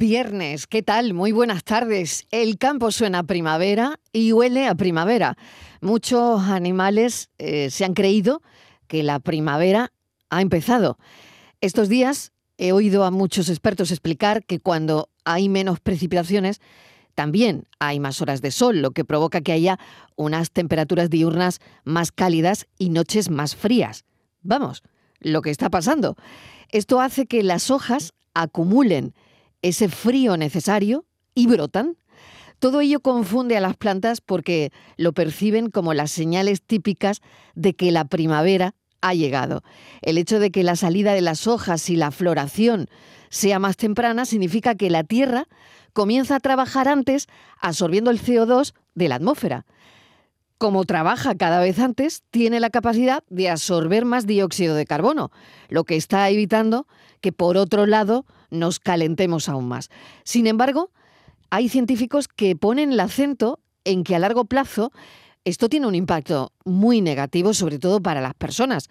Viernes, ¿qué tal? Muy buenas tardes. El campo suena a primavera y huele a primavera. Muchos animales eh, se han creído que la primavera ha empezado. Estos días he oído a muchos expertos explicar que cuando hay menos precipitaciones, también hay más horas de sol, lo que provoca que haya unas temperaturas diurnas más cálidas y noches más frías. Vamos, lo que está pasando. Esto hace que las hojas acumulen ese frío necesario y brotan. Todo ello confunde a las plantas porque lo perciben como las señales típicas de que la primavera ha llegado. El hecho de que la salida de las hojas y la floración sea más temprana significa que la Tierra comienza a trabajar antes absorbiendo el CO2 de la atmósfera. Como trabaja cada vez antes, tiene la capacidad de absorber más dióxido de carbono, lo que está evitando que por otro lado nos calentemos aún más. Sin embargo, hay científicos que ponen el acento en que a largo plazo esto tiene un impacto muy negativo, sobre todo para las personas.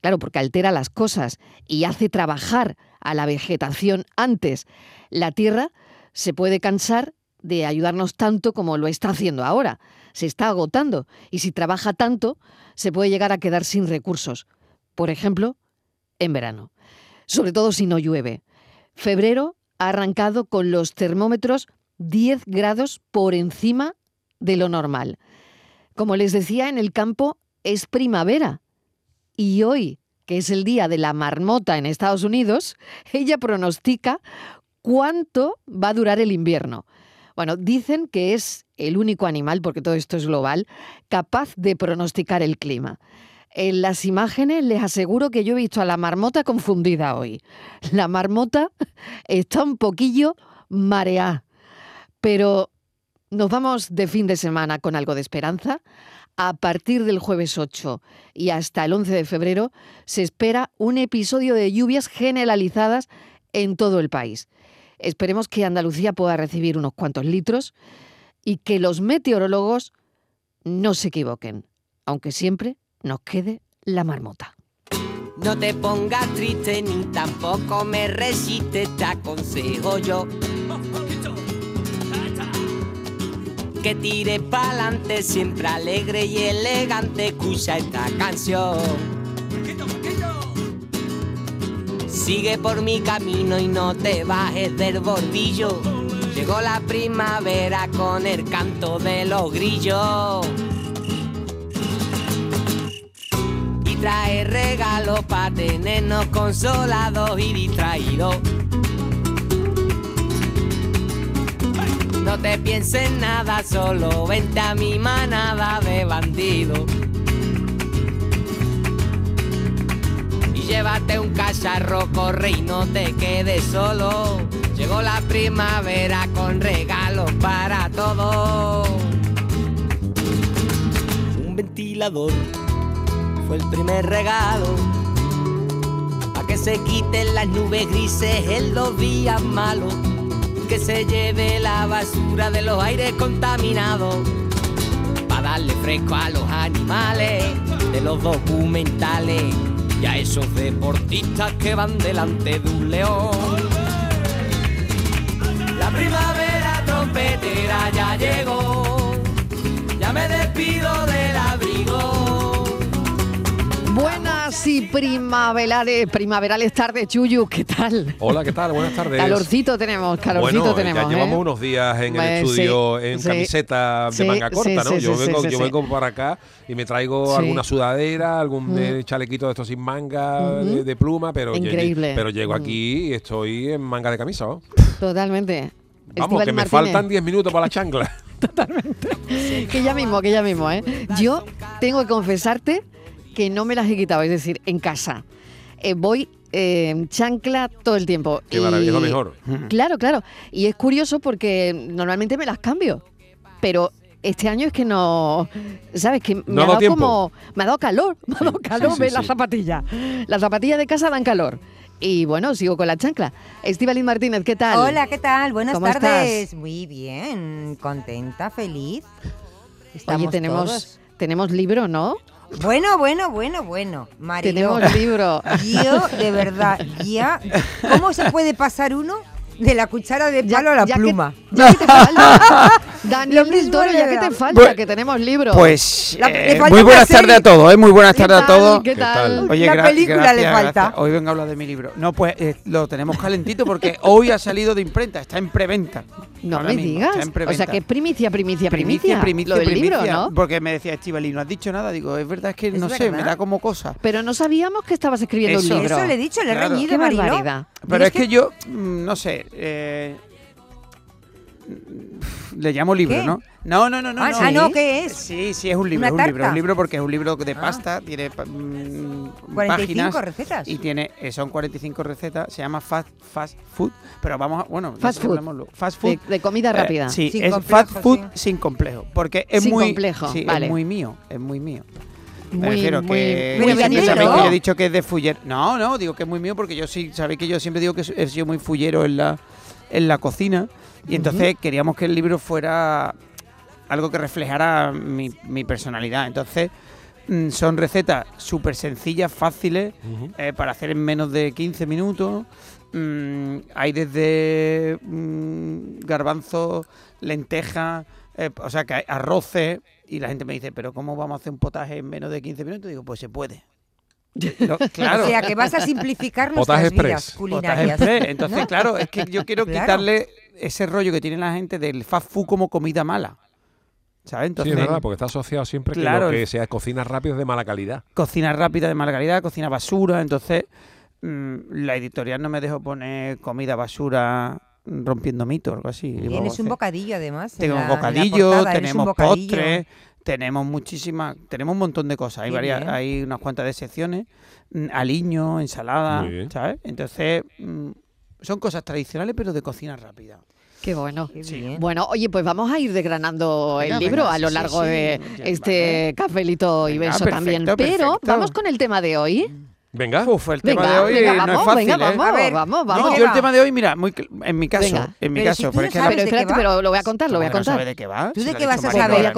Claro, porque altera las cosas y hace trabajar a la vegetación antes. La Tierra se puede cansar de ayudarnos tanto como lo está haciendo ahora. Se está agotando y si trabaja tanto, se puede llegar a quedar sin recursos. Por ejemplo, en verano. Sobre todo si no llueve. Febrero ha arrancado con los termómetros 10 grados por encima de lo normal. Como les decía, en el campo es primavera. Y hoy, que es el día de la marmota en Estados Unidos, ella pronostica cuánto va a durar el invierno. Bueno, dicen que es el único animal, porque todo esto es global, capaz de pronosticar el clima. En las imágenes les aseguro que yo he visto a la marmota confundida hoy. La marmota está un poquillo mareada, pero nos vamos de fin de semana con algo de esperanza. A partir del jueves 8 y hasta el 11 de febrero se espera un episodio de lluvias generalizadas en todo el país. Esperemos que Andalucía pueda recibir unos cuantos litros y que los meteorólogos no se equivoquen, aunque siempre nos quede la marmota. No te pongas triste ni tampoco me resistes, te aconsejo yo. Que tire pa'lante, siempre alegre y elegante, escucha esta canción. Sigue por mi camino y no te bajes del bordillo. Llegó la primavera con el canto de los grillos. Trae regalos para tenernos consolados y distraídos. No te pienses nada, solo vente a mi manada de bandidos. Y llévate un cacharro, corre y no te quedes solo. Llegó la primavera con regalos para todos. Un ventilador fue el primer regalo. Pa' que se quiten las nubes grises en los días malos. Que se lleve la basura de los aires contaminados. Pa' darle fresco a los animales de los documentales. Y a esos deportistas que van delante de un león. La primavera trompetera ya llegó. Ya me despido del Buenas y primaverales, primaverales tardes, Chuyu, ¿qué tal? Hola, ¿qué tal? Buenas tardes. Calorcito tenemos, calorcito bueno, tenemos. Ya llevamos ¿eh? unos días en el estudio sí, en sí, camiseta sí, de manga corta, ¿no? yo vengo, yo vengo para acá y me traigo alguna sudadera, algún Mm. eh, chalequito de estos sin manga de, pluma, pero, Increíble. pero llego Mm. aquí y estoy en manga de camisa. ¿no? Totalmente. Vamos, que me Martínez, faltan 10 minutos para la chancla. Que ya mismo, que ya mismo, ¿eh? Yo tengo que confesarte que no me las he quitado, es decir, en casa. Eh, voy eh, chancla todo el tiempo. Qué maravilla, lo mejor. Claro, claro. Y es curioso porque normalmente me las cambio, pero este año es que no, ¿sabes? Que me No ha dado tiempo. como, me ha dado calor, me ha dado calor sí, las zapatillas. Las zapatillas de casa dan calor. Y bueno, sigo con la chancla. Estíbaliz Martínez, ¿qué tal? Hola, ¿qué tal? Buenas ¿Cómo tardes. estás? Muy bien, contenta, feliz. Oye, Estamos tenemos, todos. tenemos libro, ¿no? Bueno, bueno, bueno, bueno. Mariló, Tenemos libro. yo, de verdad, ya... ¿Cómo se puede pasar uno de la cuchara de Ya- palo a la ya que- pluma. ya que te falta. Daniel del Toro, ya que te falta, que tenemos libros. Pues La- eh, muy buenas tardes a todos, ¿eh? muy buenas ¿Qué tardes a todos. ¿Qué ¿Qué tal? Oye, La película le falta. gracias. Hoy vengo a hablar de mi libro. No, pues eh, lo tenemos calentito porque hoy ha salido de imprenta, está en preventa. No Ahora me mismo, digas. está en O sea, que es primicia, primicia, primicia, primicia. primicia, lo del libro. ¿no? Porque me decía Estivali, no has dicho nada. Digo, es verdad, es que Es no sé, me da como cosa. Pero no sabíamos que estabas escribiendo Eso. un libro. Eso le he dicho, le he Claro. reñido, Qué barbaridad. Pero es que yo, mm, no sé, eh, le llamo libro, ¿Qué? ¿no? No, no, no, no. Ah, no. ah, no, ¿qué es? Sí, sí, es un libro, ¿Una es un libro, es un libro porque es un libro de Ah. pasta, tiene mm, 45 páginas recetas. y tiene, eh, son 45 recetas, se llama Fast, fast Food, pero vamos a, bueno, Fast food. Fast Food. De, de comida eh, rápida. sí, Sin es complejo, Fast Food sí. sin complejo, porque es Sin muy, complejo, sí, vale. es muy mío, es muy mío. Me Muy, refiero muy, que, muy sabéis que yo he dicho que es de fuller. No, no, digo que es muy mío porque yo sí, sabéis que yo siempre digo que he sido muy fullero en la, en la cocina y entonces queríamos que el libro fuera algo que reflejara mi, mi personalidad. Entonces mm, son recetas súper sencillas, fáciles, eh, para hacer en menos de 15 minutos. Mm, hay desde mm, garbanzos, lentejas, eh, o sea, que hay arroces. Y la gente me dice, ¿pero cómo vamos a hacer un potaje en menos de 15 minutos? Digo, pues se puede. Claro. O sea, que vas a simplificar nuestras vidas culinarias. express. Entonces, ¿no? claro, es que yo quiero Claro. quitarle ese rollo que tiene la gente del fast food como comida mala. ¿Sabes? Sí, es verdad, porque está asociado siempre que Claro, lo que sea cocina rápido es de mala calidad. cocina rápida de mala calidad, cocina basura, entonces mm, la editorial no me dejó poner comida basura rompiendo mitos, algo así. Tienes un "Hace- bocadillo además. Tenemos la- en la bocadillo, portada, eres un tenemos bocadillo. postres, tenemos muchísimas, tenemos un montón de cosas. Hay varias, hay unas cuantas de secciones, mm, aliño, ensalada. ¿sabes? Entonces mm, son cosas tradicionales pero de cocina rápida. Qué bueno. Qué Sí. bien. Bueno, oye, pues vamos a ir desgranando Venga, el libro venga, a lo largo sí, de este vale. cafelito y Venga, beso perfecto, también. Pero perfecto. vamos con el tema de hoy. Venga. Uf, el tema Venga, de hoy venga, no vamos, es fácil, venga, ¿eh? vamos, ver, vamos, No, vamos. yo el tema de hoy, mira, muy, en mi caso, Venga. en mi Pero caso, si pero no sabes Pero espérate, pero lo voy a contar, lo voy a ¿Cómo que no contar. sabe de qué va? ¿Tú Si de qué vas a saber?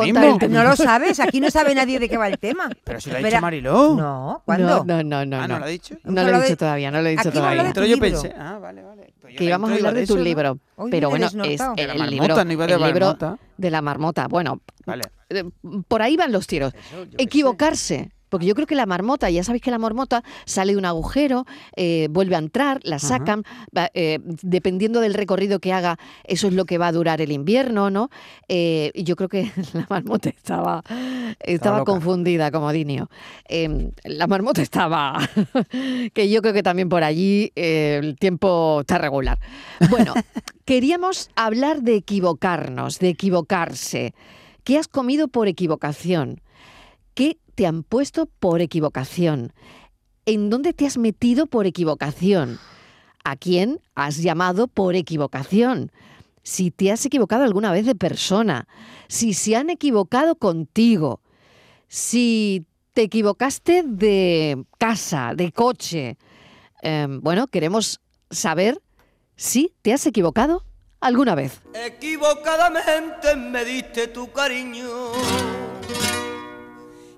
No lo sabes, aquí no sabe nadie de qué va el tema. Pero si lo ha dicho Mariló. No, ¿cuándo? No, no, no, no. Ah, ¿no no. lo ha dicho? No lo he dicho todavía, no lo he dicho todavía. tu yo pensé, ah, vale, vale. Pues Que íbamos a hablar de tu libro. Pero bueno, es desnortado. De la el marmota, libro, de el libro marmota. de la marmota. Bueno, Vale. eh, por ahí van los tiros. Equivocarse. Porque yo creo que la marmota, ya sabéis que la marmota sale de un agujero, eh, vuelve a entrar, la sacan, va, eh, dependiendo del recorrido que haga, eso es lo que va a durar el invierno, ¿no? Eh, y yo creo que la marmota estaba, estaba loca. confundida, como Dinio. Eh, la marmota estaba, que yo creo que también por allí eh, el tiempo está regular. Bueno, queríamos hablar de equivocarnos, de equivocarse. ¿Qué has comido por equivocación? ¿Qué te han puesto por equivocación? ¿En dónde te has metido por equivocación? ¿A quién has llamado por equivocación? Si te has equivocado alguna vez de persona, si se han equivocado contigo, si te equivocaste de casa, de coche. Eh, bueno, queremos saber si te has equivocado alguna vez. Equivocadamente me diste tu cariño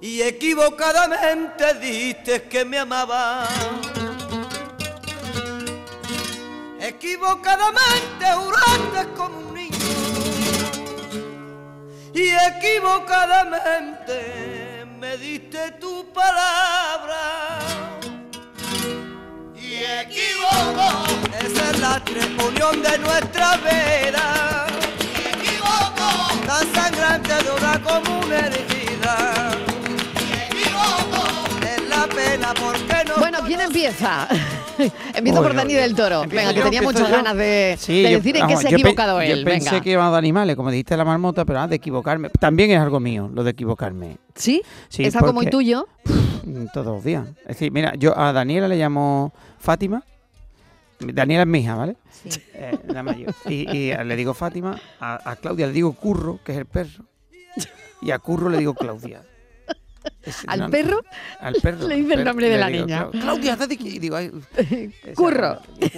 y equivocadamente dijiste que me amaba. Equivocadamente juraste como un niño y equivocadamente me diste tu palabra. Y equivoco, esa es la unión de nuestra vida. Y equivoco, tan sangrante dura como una herida. Bueno, ¿quién empieza? Empiezo por Dani del Toro. Venga, que tenía muchas yo. ganas de, Sí, de yo- decir en qué vamos, se ha equivocado él. Yo pensé Venga. que iba de animales, como dijiste la marmota, pero ah, de equivocarme. También es algo mío, lo de equivocarme. ¿Sí? Sí, ¿Es algo muy tuyo? Todos los días. Es decir, mira, yo a Daniela le llamo Fátima. Daniela es mi hija, ¿vale? Sí. Eh, la mayor. Y, y le digo Fátima, a, a Claudia le digo Curro, que es el perro. Y a Curro le digo Claudia. ¿Al no, perro? Al perro. Le dice el nombre de la digo, niña. "Clau- Claudia, date aquí. Y digo, ay, esa- Curro. Y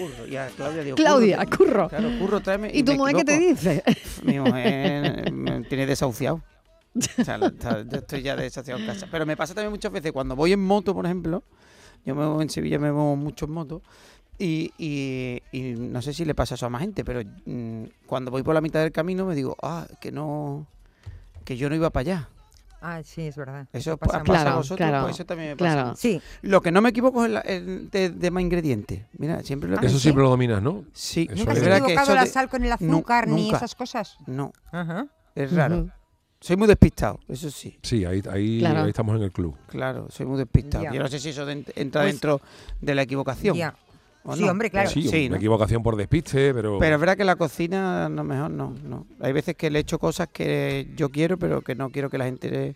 Claudia digo, Claudia, Curro. Curro. Claro, Curro, tráeme. ¿Y tu mujer qué te dice? Mi mujer me tiene desahuciado. O sea, la- está- yo estoy ya desahuciado en casa. Pero me pasa también muchas veces cuando voy en moto, por ejemplo. Yo me muevo en Sevilla, me muevo mucho en moto. Y, y- y no sé si le pasa eso a más gente, pero mm, cuando voy por la mitad del camino me digo, ah, que no, que yo no iba para allá. Ah, sí, es verdad. Eso pasa pasa, más. pasa a Claro, vosotros, claro, pues eso también me pasa. claro. Sí, Lo que no me equivoco es la- el de, de más ingredientes. Mira, siempre lo Ah, que Eso ¿sí? siempre lo dominas, ¿no? Sí, Eso ¿Nunca es has equivocado eso la de- sal con el azúcar ni nunca. esas cosas? No, Ajá. es raro. Soy muy despistado, eso sí. Sí, ahí, ahí, Claro. ahí estamos en el club. Claro, soy muy despistado. Ya. Yo no sé si eso de- entra Pues- dentro de la equivocación. Ya. ¿O Sí, no? hombre, claro. Sí, Sí, una ¿no? equivocación por despiste, pero... Pero es verdad que la cocina, no mejor no, no. Hay veces que le echo cosas que yo quiero, pero que no quiero que la gente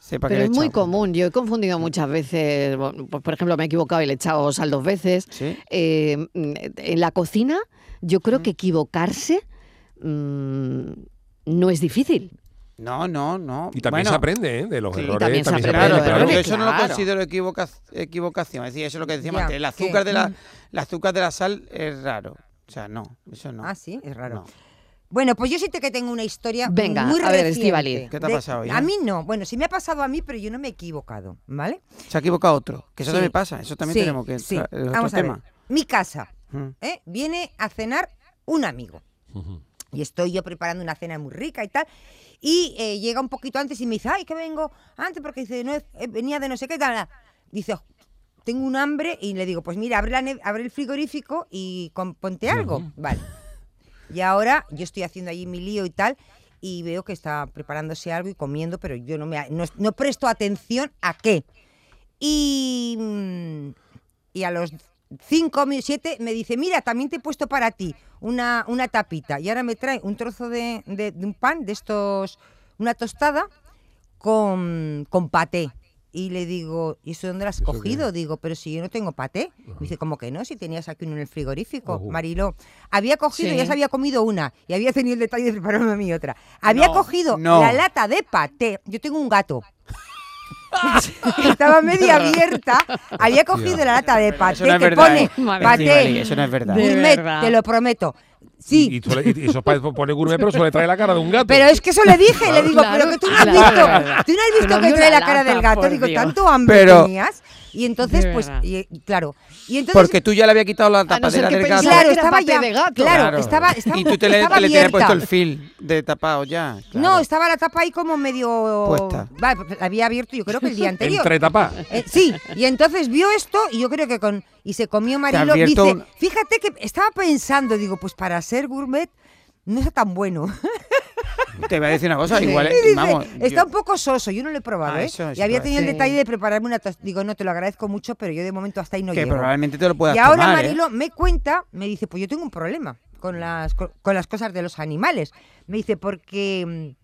sepa que Pero le he es muy echado. común. Yo he confundido muchas veces. pues, Por ejemplo, me he equivocado y le he echado sal dos veces. Sí. Eh, en la cocina, yo creo Mm. que equivocarse mm, no es difícil. No, no, no. Y también Bueno, se aprende, ¿eh? De los Sí, errores. también se aprende Claro, de eso no lo considero equivoca- equivocación. Es decir, eso es lo que decíamos antes. El ¿qué? azúcar, de la, Mm. el azúcar de la sal es raro. O sea, no, eso no. Ah, sí, es raro. No. Bueno, pues yo sí te que tengo una historia Venga, muy a ver, reciente. Estíbaliz. ¿Qué te ha De- pasado, hija? A mí no. Bueno, sí me ha pasado a mí, pero yo no me he equivocado, ¿vale? Se ha equivocado otro. Que eso Sí. también pasa. Eso también Sí, tenemos que sí. Vamos a ver. Mi casa. ¿eh? Viene a cenar un amigo. Ujú. Y estoy yo preparando una cena muy rica y tal. Y eh, llega un poquito antes y me dice, ay, que vengo antes porque dice, no, eh, venía de no sé qué tal. Dice, "Oh, tengo un hambre y le digo, pues mira, abre, la abre el frigorífico y con- ponte algo. Vale. Y ahora yo estoy haciendo allí mi lío y tal y veo que está preparándose algo y comiendo, pero yo no, me, no, no presto atención a qué. Y, mm, y a los cinco siete me dice, mira, también te he puesto para ti una, una tapita. Y ahora me trae un trozo de, de- de un pan, de estos, una tostada, con, con paté. Y le digo, ¿y eso dónde lo has ¿Eso qué cogido? Digo, pero si yo no tengo paté. Me dice, ¿cómo que no? Si tenías aquí uno en el frigorífico. Ojo. Mariló, había cogido, Sí. ya se había comido una y había tenido el detalle de prepararme a mí otra. Había No, cogido no. la lata de paté. Yo tengo un gato. Estaba media abierta. Había cogido la lata de paté Eso no es que verdad, pone ¿eh? Paté Eso no es verdad. De gourmet, verdad. te lo prometo. Y, Sí, y, suele- y eso pa- pone gourmet, pero suele traer la cara de un gato. pero es que eso le dije, le digo, Claro, pero que tú no has claro, visto, claro. tú no has visto que trae la la cara lata, del gato, digo, Dios. tanto hambre Pero- tenías. Y entonces, pues, y claro. Y entonces, Porque tú ya le habías quitado la tapadera del gato. claro, estaba ya, de gato. claro, Claro. estaba, estaba, y tú te le, estaba le tenías puesto el fil de tapado ya. No, estaba la tapa ahí como medio... Puesta. Vale, pues la había abierto yo creo que el día anterior. Entre tapas. Eh, sí, y entonces vio esto y yo creo que con... Y se comió Marilo, dice, un- fíjate que estaba pensando, digo, pues para ser gourmet no está tan bueno. Te voy a decir una cosa, igual, dice, vamos. está yo- un poco soso, yo no lo he probado, Ah, ¿eh? eso, y había te tenido el detalle de prepararme una Digo, no, te lo agradezco mucho, pero yo de momento hasta ahí no que llego. probablemente te lo puedas Y ahora tomar, ¿eh? Marilo me cuenta, me dice, pues yo tengo un problema con las, co- con las cosas de los animales. Me dice, porque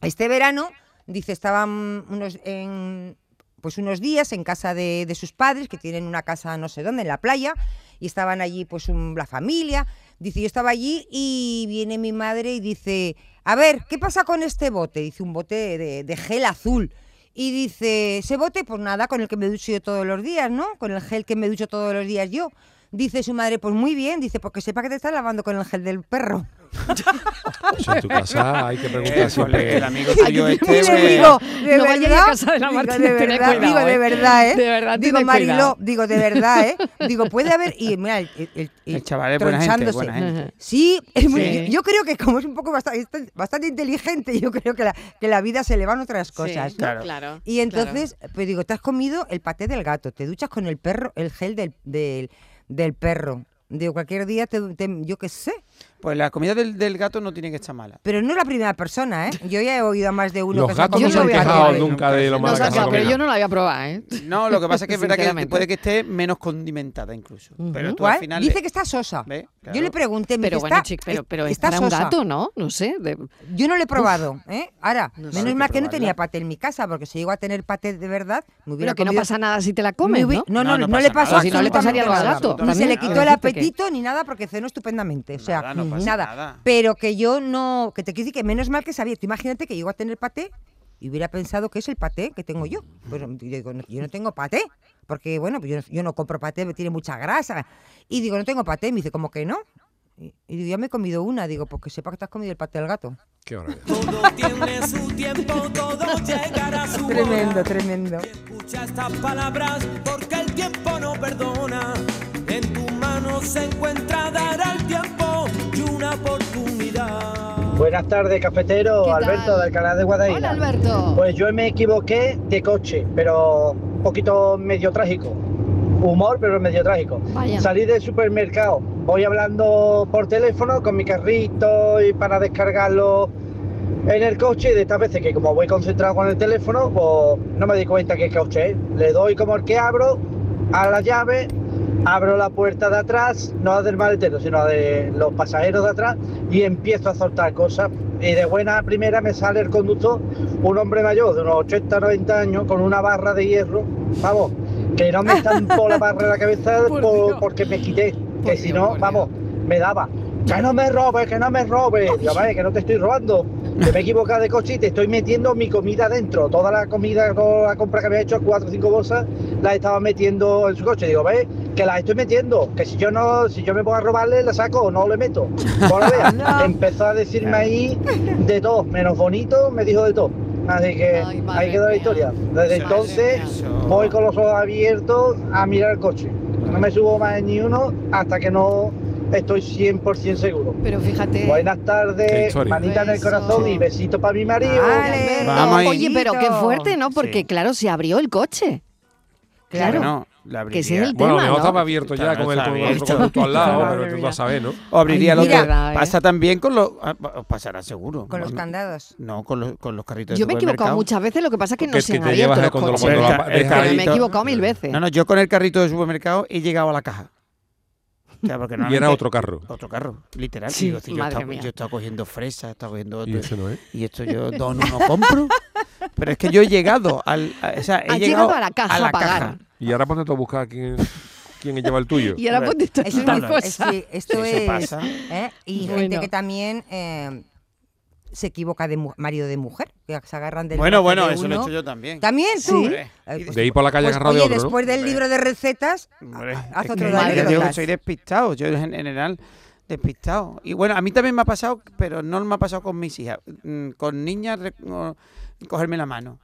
mm, este verano, dice, estaban unos, en, pues unos días en casa de, de sus padres, que tienen una casa no sé dónde, en la playa, y estaban allí pues un- la familia. Dice, yo estaba allí y viene mi madre y dice, a ver, ¿qué pasa con este bote? Dice, un bote de, de gel azul. Y dice, ese bote, pues nada, con el que me ducho yo todos los días, ¿no? Con el gel que me ducho todos los días yo. Dice su madre, pues muy bien, dice, porque sepa que te estás lavando con el gel del perro. Eso en tu casa hay que preguntar Eh, siempre. el amigo tuyo yo- este, pues, digo, de No verdad, a casa de la digo, de verdad, cuidado, digo, de ¿eh? verdad, ¿eh? De verdad, digo, Mariló, digo, de verdad, ¿eh? Digo, puede haber, y mira, el, el, El chaval es buena gente, tronchándose. buena gente. Sí, es muy- Sí. yo creo que como es un poco bastante, bastante inteligente, yo creo que la, que la vida se le van otras cosas, Sí, ¿no? Claro. claro. Y entonces, pues digo, te has comido el paté del gato, te duchas con el perro, el gel del, del, del perro. Digo, cualquier día, te, te- yo qué sé. Pues la comida del, del gato no tiene que estar mala. Pero no es la primera persona, ¿eh? Yo ya he oído a más de uno Los que gatos no se han quejado nunca de lo No mala Nos que pero yo no la voy a probar, ¿eh? No, lo que pasa es que es verdad que puede que esté menos condimentada incluso. Pero tú al ¿Cuál? final... Dice le- que está sosa. ¿Ve? Yo le pregunté, me Pero bueno, está, chic, pero, es- pero es está para un sosa. gato, ¿no? No sé. de- Yo no lo he probado, ¿eh? Ahora, No sé. menos que mal que no tenía paté en mi casa, porque si llego a tener paté de verdad, me hubiera Pero que no pasa nada si te la me comes, ¿no? No, no, No, no, no le pasa pasó nada. Si no le pasaría al gato. Ni se le quitó el apetito ni nada porque cenó estupendamente. O sea, Nada, no pasa nada. nada. Pero que yo no, que te quiero decir que menos mal que sabía. Tú imagínate que llego a tener paté y hubiera pensado que es el paté que tengo yo. Pues yo digo, no, yo no tengo paté, porque bueno, pues yo, no- yo no compro paté, me tiene mucha grasa. Y digo, no tengo paté. Me dice, ¿cómo que no? Y, y digo, ya me he comido una. Digo, porque sepa que te has comido el paté del gato. Qué maravilla. Todo tiene su tiempo, todo llegará a su Tremendo, hora. tremendo. Escucha estas palabras porque el tiempo no perdona. En tu mano no se encuentra, dará el tiempo oportunidad. Buenas tardes, cafetero. Alberto, del canal de Guadaira. Hola, Alberto. Pues yo me equivoqué de coche, pero un poquito medio trágico. Humor, pero medio trágico. Vaya. Salí del supermercado, voy hablando por teléfono con mi carrito y para descargarlo en el coche y de estas veces que como voy concentrado con el teléfono, pues no me di cuenta que coche es. Le doy como el que abro a la llave, abro la puerta de atrás, no la del maletero, sino la de los pasajeros de atrás y empiezo a soltar cosas. Y de buena primera me sale el conductor, un hombre mayor de unos 80, 90 años, con una barra de hierro, vamos, que no me estampó la barra en la cabeza Por por- Dios. porque me quité, Por que si no, vamos, me daba. Que no me robes, que no me robes. Digo, vale, que no te estoy robando. Que me he equivocado de coche y te estoy metiendo mi comida dentro. Toda la comida, toda la compra que he hecho, cuatro o cinco bolsas, la estaba metiendo en su coche. Digo, ve, que las estoy metiendo. Que si yo no, si yo me pongo a robarle, la saco, no le meto. Veas. Empezó a decirme ahí de todo, menos bonito, me dijo de todo. Así que Ay, ahí quedó la historia. Desde Eso- entonces voy con los ojos abiertos a mirar el coche. No me subo más en ni uno hasta que no estoy 100% seguro. Pero fíjate. Buenas tardes, manita en el corazón y besito para mi marido. Vale. Vamos. Oye, pero qué fuerte, ¿no? Porque Sí. claro, se abrió el coche. Claro. La Que ese es el Bueno, tema, mejor ¿no? estaba abierto ya con el con el al lado, pero tú vas a saber, ¿no? O abriría Ay, lo mira. que Verdad, ¿eh? pasa también con los... ah, pasará seguro. Con los No, candados. No, con los, con los carritos de Yo me he equivocado muchas veces, lo que pasa es que no se es han que te abierto llevas los coches. Pero me he equivocado mil veces. No, no, yo con el carrito de supermercado he llegado a la caja. O sea, porque Y era otro carro. Otro carro, literal. Sí, Digo, si yo, madre estaba, mía. yo estaba cogiendo fresas, estaba cogiendo Y otro. no es. Y esto yo dos en uno compro. Pero es que yo he llegado al. a- o sea, he llegado llegado a la caja a pagar. caja. Y ahora ponte tú a buscar quién, quién lleva el tuyo. Y ahora ponte Claro. es- cosa. sí, esto es. pasa. ¿eh? Y Bueno. gente que también eh, se equivoca de mu- marido de mujer, que se agarran del Bueno, bueno, de eso lo he hecho yo también. También tú. Hombre, Eh, pues- De ir por la calle pues, agarrado de oye, otro, ¿no? después del libro de recetas, Hombre, haz otro que de que anécdotas. soy despistado. Yo en general despistado. Y bueno, a mí también me ha pasado, pero no me ha pasado con mis hijas. Mm, Con niñas, cogerme la mano.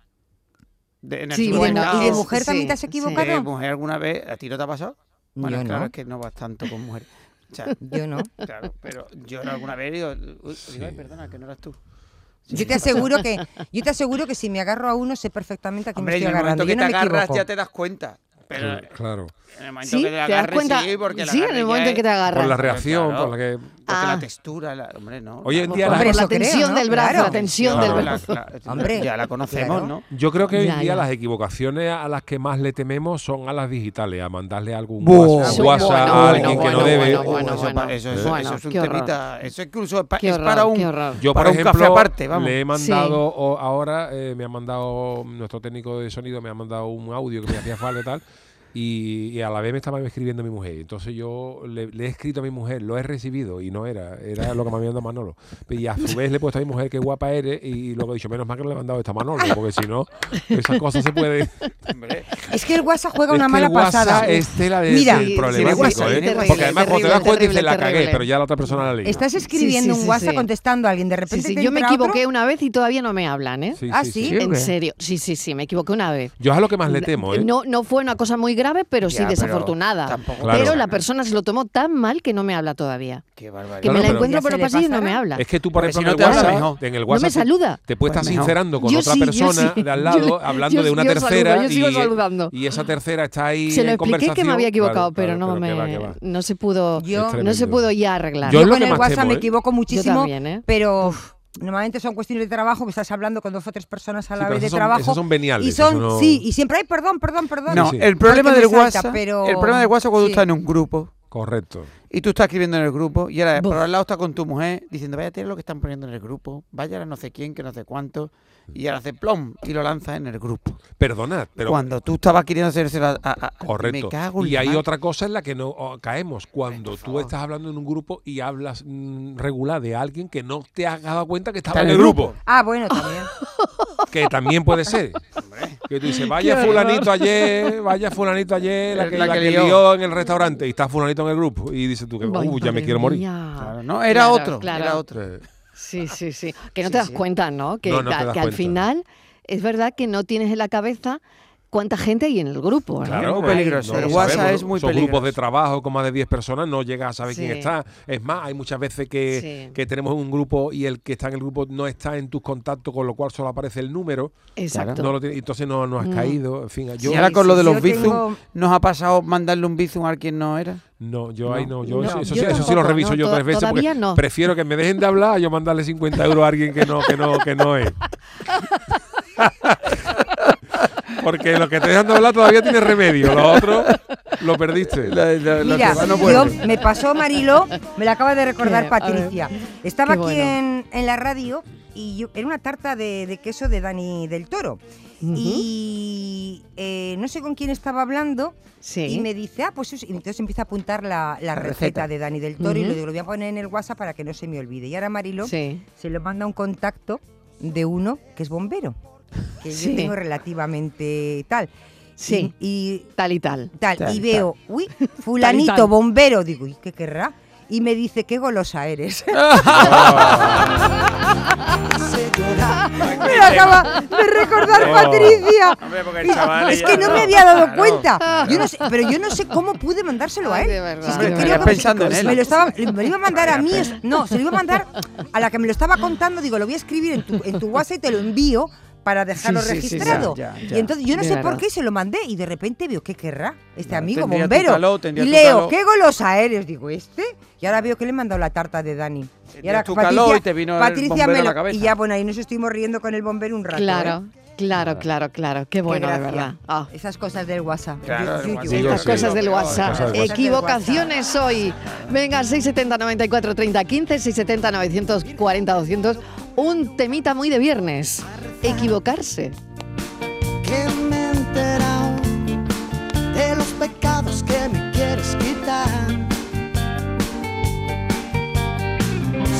De, en el Sí, ¿Y de, supermercado. y de mujer también sí, te has sí. De equivocado? mujer alguna vez, ¿a ti no te ha pasado? Bueno, Yo claro, no. es que no vas tanto con mujeres. O sea, Yo no. claro, pero yo alguna vez digo, uy, digo, "Ay, perdona, que no eras tú. Yo te aseguro que, yo te aseguro que si me agarro a uno sé perfectamente a quién Hombre, me estoy agarrando. que Yo te no me agarras equivoco. ya te das cuenta. Pero Claro. en el momento Sí, que te te das agarres, cuenta. sí, porque el Sí, en el momento en que es- te agarras. Por la reacción, claro, por la que. Porque Ah. la textura, la- hombre, no. Hoy en la- día la- Hombre, la eso creo, tensión ¿no? del brazo, Claro. la tensión del brazo. la- la- Hombre, ya la conocemos, claro. ¿no? Yo creo que hoy en día ya. las equivocaciones a las que más le tememos son a las digitales, a mandarle algún. WhatsApp, Bueno, WhatsApp bueno, a alguien bueno, que no debe. bueno, eso, eso es, eso es un temita. Eso incluso es para un. Yo, por ejemplo, café aparte, vamos. le he mandado ahora, eh, me ha mandado nuestro técnico de sonido, me ha mandado un audio que me hacía falta y tal. Y, y a la vez me estaba escribiendo mi mujer. Entonces yo le, le he escrito a mi mujer, lo he recibido y no era, era lo que me había mandado Manolo. Y a su vez le he puesto a mi mujer qué guapa eres y luego he dicho, menos mal que no le he mandado esta a Manolo, porque si no, esas cosas se pueden. Es que el WhatsApp juega Es una que mala el WhatsApp pasada. es tela de, Mira, del Sí, problemático, sí, WhatsApp, ¿eh? terrible, Porque además cuando te das cuenta dices, terrible, la cagué, terrible. pero ya la otra persona la leyó. Estás escribiendo sí, un sí, WhatsApp sí. contestando a alguien, de repente sí, te yo me entra otro. equivoqué una vez y todavía no me hablan, ¿eh? Sí, Ah, sí, sí. sí. ¿Qué? En serio, sí, sí, sí, me equivoqué una vez. Yo es a lo que más le temo, ¿eh? No, no fue una cosa muy grave, pero sí Ya, pero desafortunada. tampoco Claro. Pero la persona se lo tomó tan mal que no me habla todavía. Qué barbaridad. Que Claro, me la encuentro por el pasillo y no me habla. Es que tú, por ejemplo, si no en, el WhatsApp, mejor. en el No me WhatsApp, saluda. te puedes Pues estar mejor. sincerando con Yo otra sí, persona sí. de al lado, Yo- hablando yo- de una yo saludo, tercera yo sigo y, saludando. y esa tercera está ahí Se lo en expliqué que me había equivocado, pero no me no se pudo no se pudo ya arreglar. Yo con el WhatsApp me ¿eh? equivoco muchísimo, ¿eh? pero normalmente son cuestiones de trabajo que estás hablando con dos o tres personas a la vez de son- trabajo. son veniales, y son, no- sí, y siempre hay perdón, perdón, perdón. No, sí. el problema del WhatsApp, pero- el problema del WhatsApp cuando sí. tú estás en un grupo Correcto. y tú estás escribiendo en el grupo y ahora por al lado está con tu mujer diciendo, vaya a lo que están poniendo en el grupo, vaya a no sé quién, que no sé cuánto, y ahora hace plom y lo lanzas en el grupo. Perdonad, pero Cuando tú estabas queriendo hacerse a, a- a- Correcto. me cago Y hay otra cosa en la que no oh, caemos. Cuando tú estás hablando en un grupo y hablas mm, regular de alguien que no te has dado cuenta que estaba Está en el grupo. Ah, bueno, también. Que también puede ser. Que tú dices, vaya fulanito ayer, vaya fulanito ayer, la que, la la que lió. lió en el restaurante y está fulanito en el grupo. Y dices tú que, uh, ya me quiero morir. Claro, no, era Claro, otro, claro. era otro. Sí, sí, sí. Que no Sí, te das sí. cuenta, ¿no? Que, No, no te que- das que al final es verdad que no tienes en la cabeza cuánta gente hay en el grupo. ¿no? Claro, muy peligroso. no El lo WhatsApp sabemos, es muy Son grupos de peligroso. trabajo con más de 10 personas, no llegas a saber quién Sí. está. Es más, hay muchas veces que, Sí. que tenemos un grupo y el que está en el grupo no está en tus contactos, con lo cual solo aparece el número. Exacto. No lo tiene- entonces no, no has Mm. caído. En fin, yo, y ahora con lo de los bizum, tengo- ¿nos ha pasado mandarle un bizum a quien no era? no, yo ahí no. Yo, No, eso, eso yo sí, eso sí lo tampoco, reviso no, yo tres veces todavía porque no. prefiero que me dejen de hablar a yo mandarle 50 euros a alguien que no, que no, que no es. Porque lo que te dejan de hablar todavía tiene remedio. Lo otro lo perdiste. La- la- lo Mira, no yo me pasó Mariló, me la acaba de recordar. Patricia. Estaba Qué aquí bueno. en, en la radio y yo, era una tarta de, de queso de Dani del Toro. Y eh, no sé con quién estaba hablando Sí. y me dice, ah, pues eso- y entonces empieza a apuntar la, la La receta. receta. de Dani del Toro y lo, digo, lo voy a poner en el WhatsApp para que no se me olvide. Y ahora Mariló Sí. se le manda un contacto de uno que es bombero, que Sí. yo tengo relativamente tal. Sí. Y, y Tal y tal. tal, Tal, y veo, uy, Tal fulanito, tal. bombero, digo, ¿y qué querrá? Y me dice, qué golosa eres. me lo acaba de recordar Oh. Patricia. Hombre, porque el Y- chaval es que no no. me había dado Claro. cuenta. Yo no sé, pero yo no sé cómo pude mandárselo a Ay, él. de verdad, Si es que creo pensando en él. Me lo, estaba, me lo iba a mandar a mí. es- No, se lo iba a mandar a la que me lo estaba contando. Digo, lo voy a escribir en tu, en tu WhatsApp y te lo envío para dejarlo Sí, sí, sí, registrado. ya, ya, ya. Y entonces yo no De sé verdad. por qué se lo mandé y de repente veo qué querrá este amigo bombero. y leo, qué golosa eres. Digo, ¿este? Y ahora veo que le he mandado la tarta de Dani. Y ahora tu calor y te vino Patricia me a la cabeza. Y ya, bueno, ahí nos estuvimos riendo con el bombero un rato. Claro, ¿eh? Claro, claro, claro. Qué Qué bueno, de gracia. verdad. Ah. Esas cosas del WhatsApp. Claro. Sí, yo Estas sé. cosas del WhatsApp. cosas del WhatsApp. Equivocaciones hoy. Venga, 670 94 30 15, 670 940 200. Un temita muy de viernes. Equivocarse. que me he enterado de los pecados que me quieres quitar.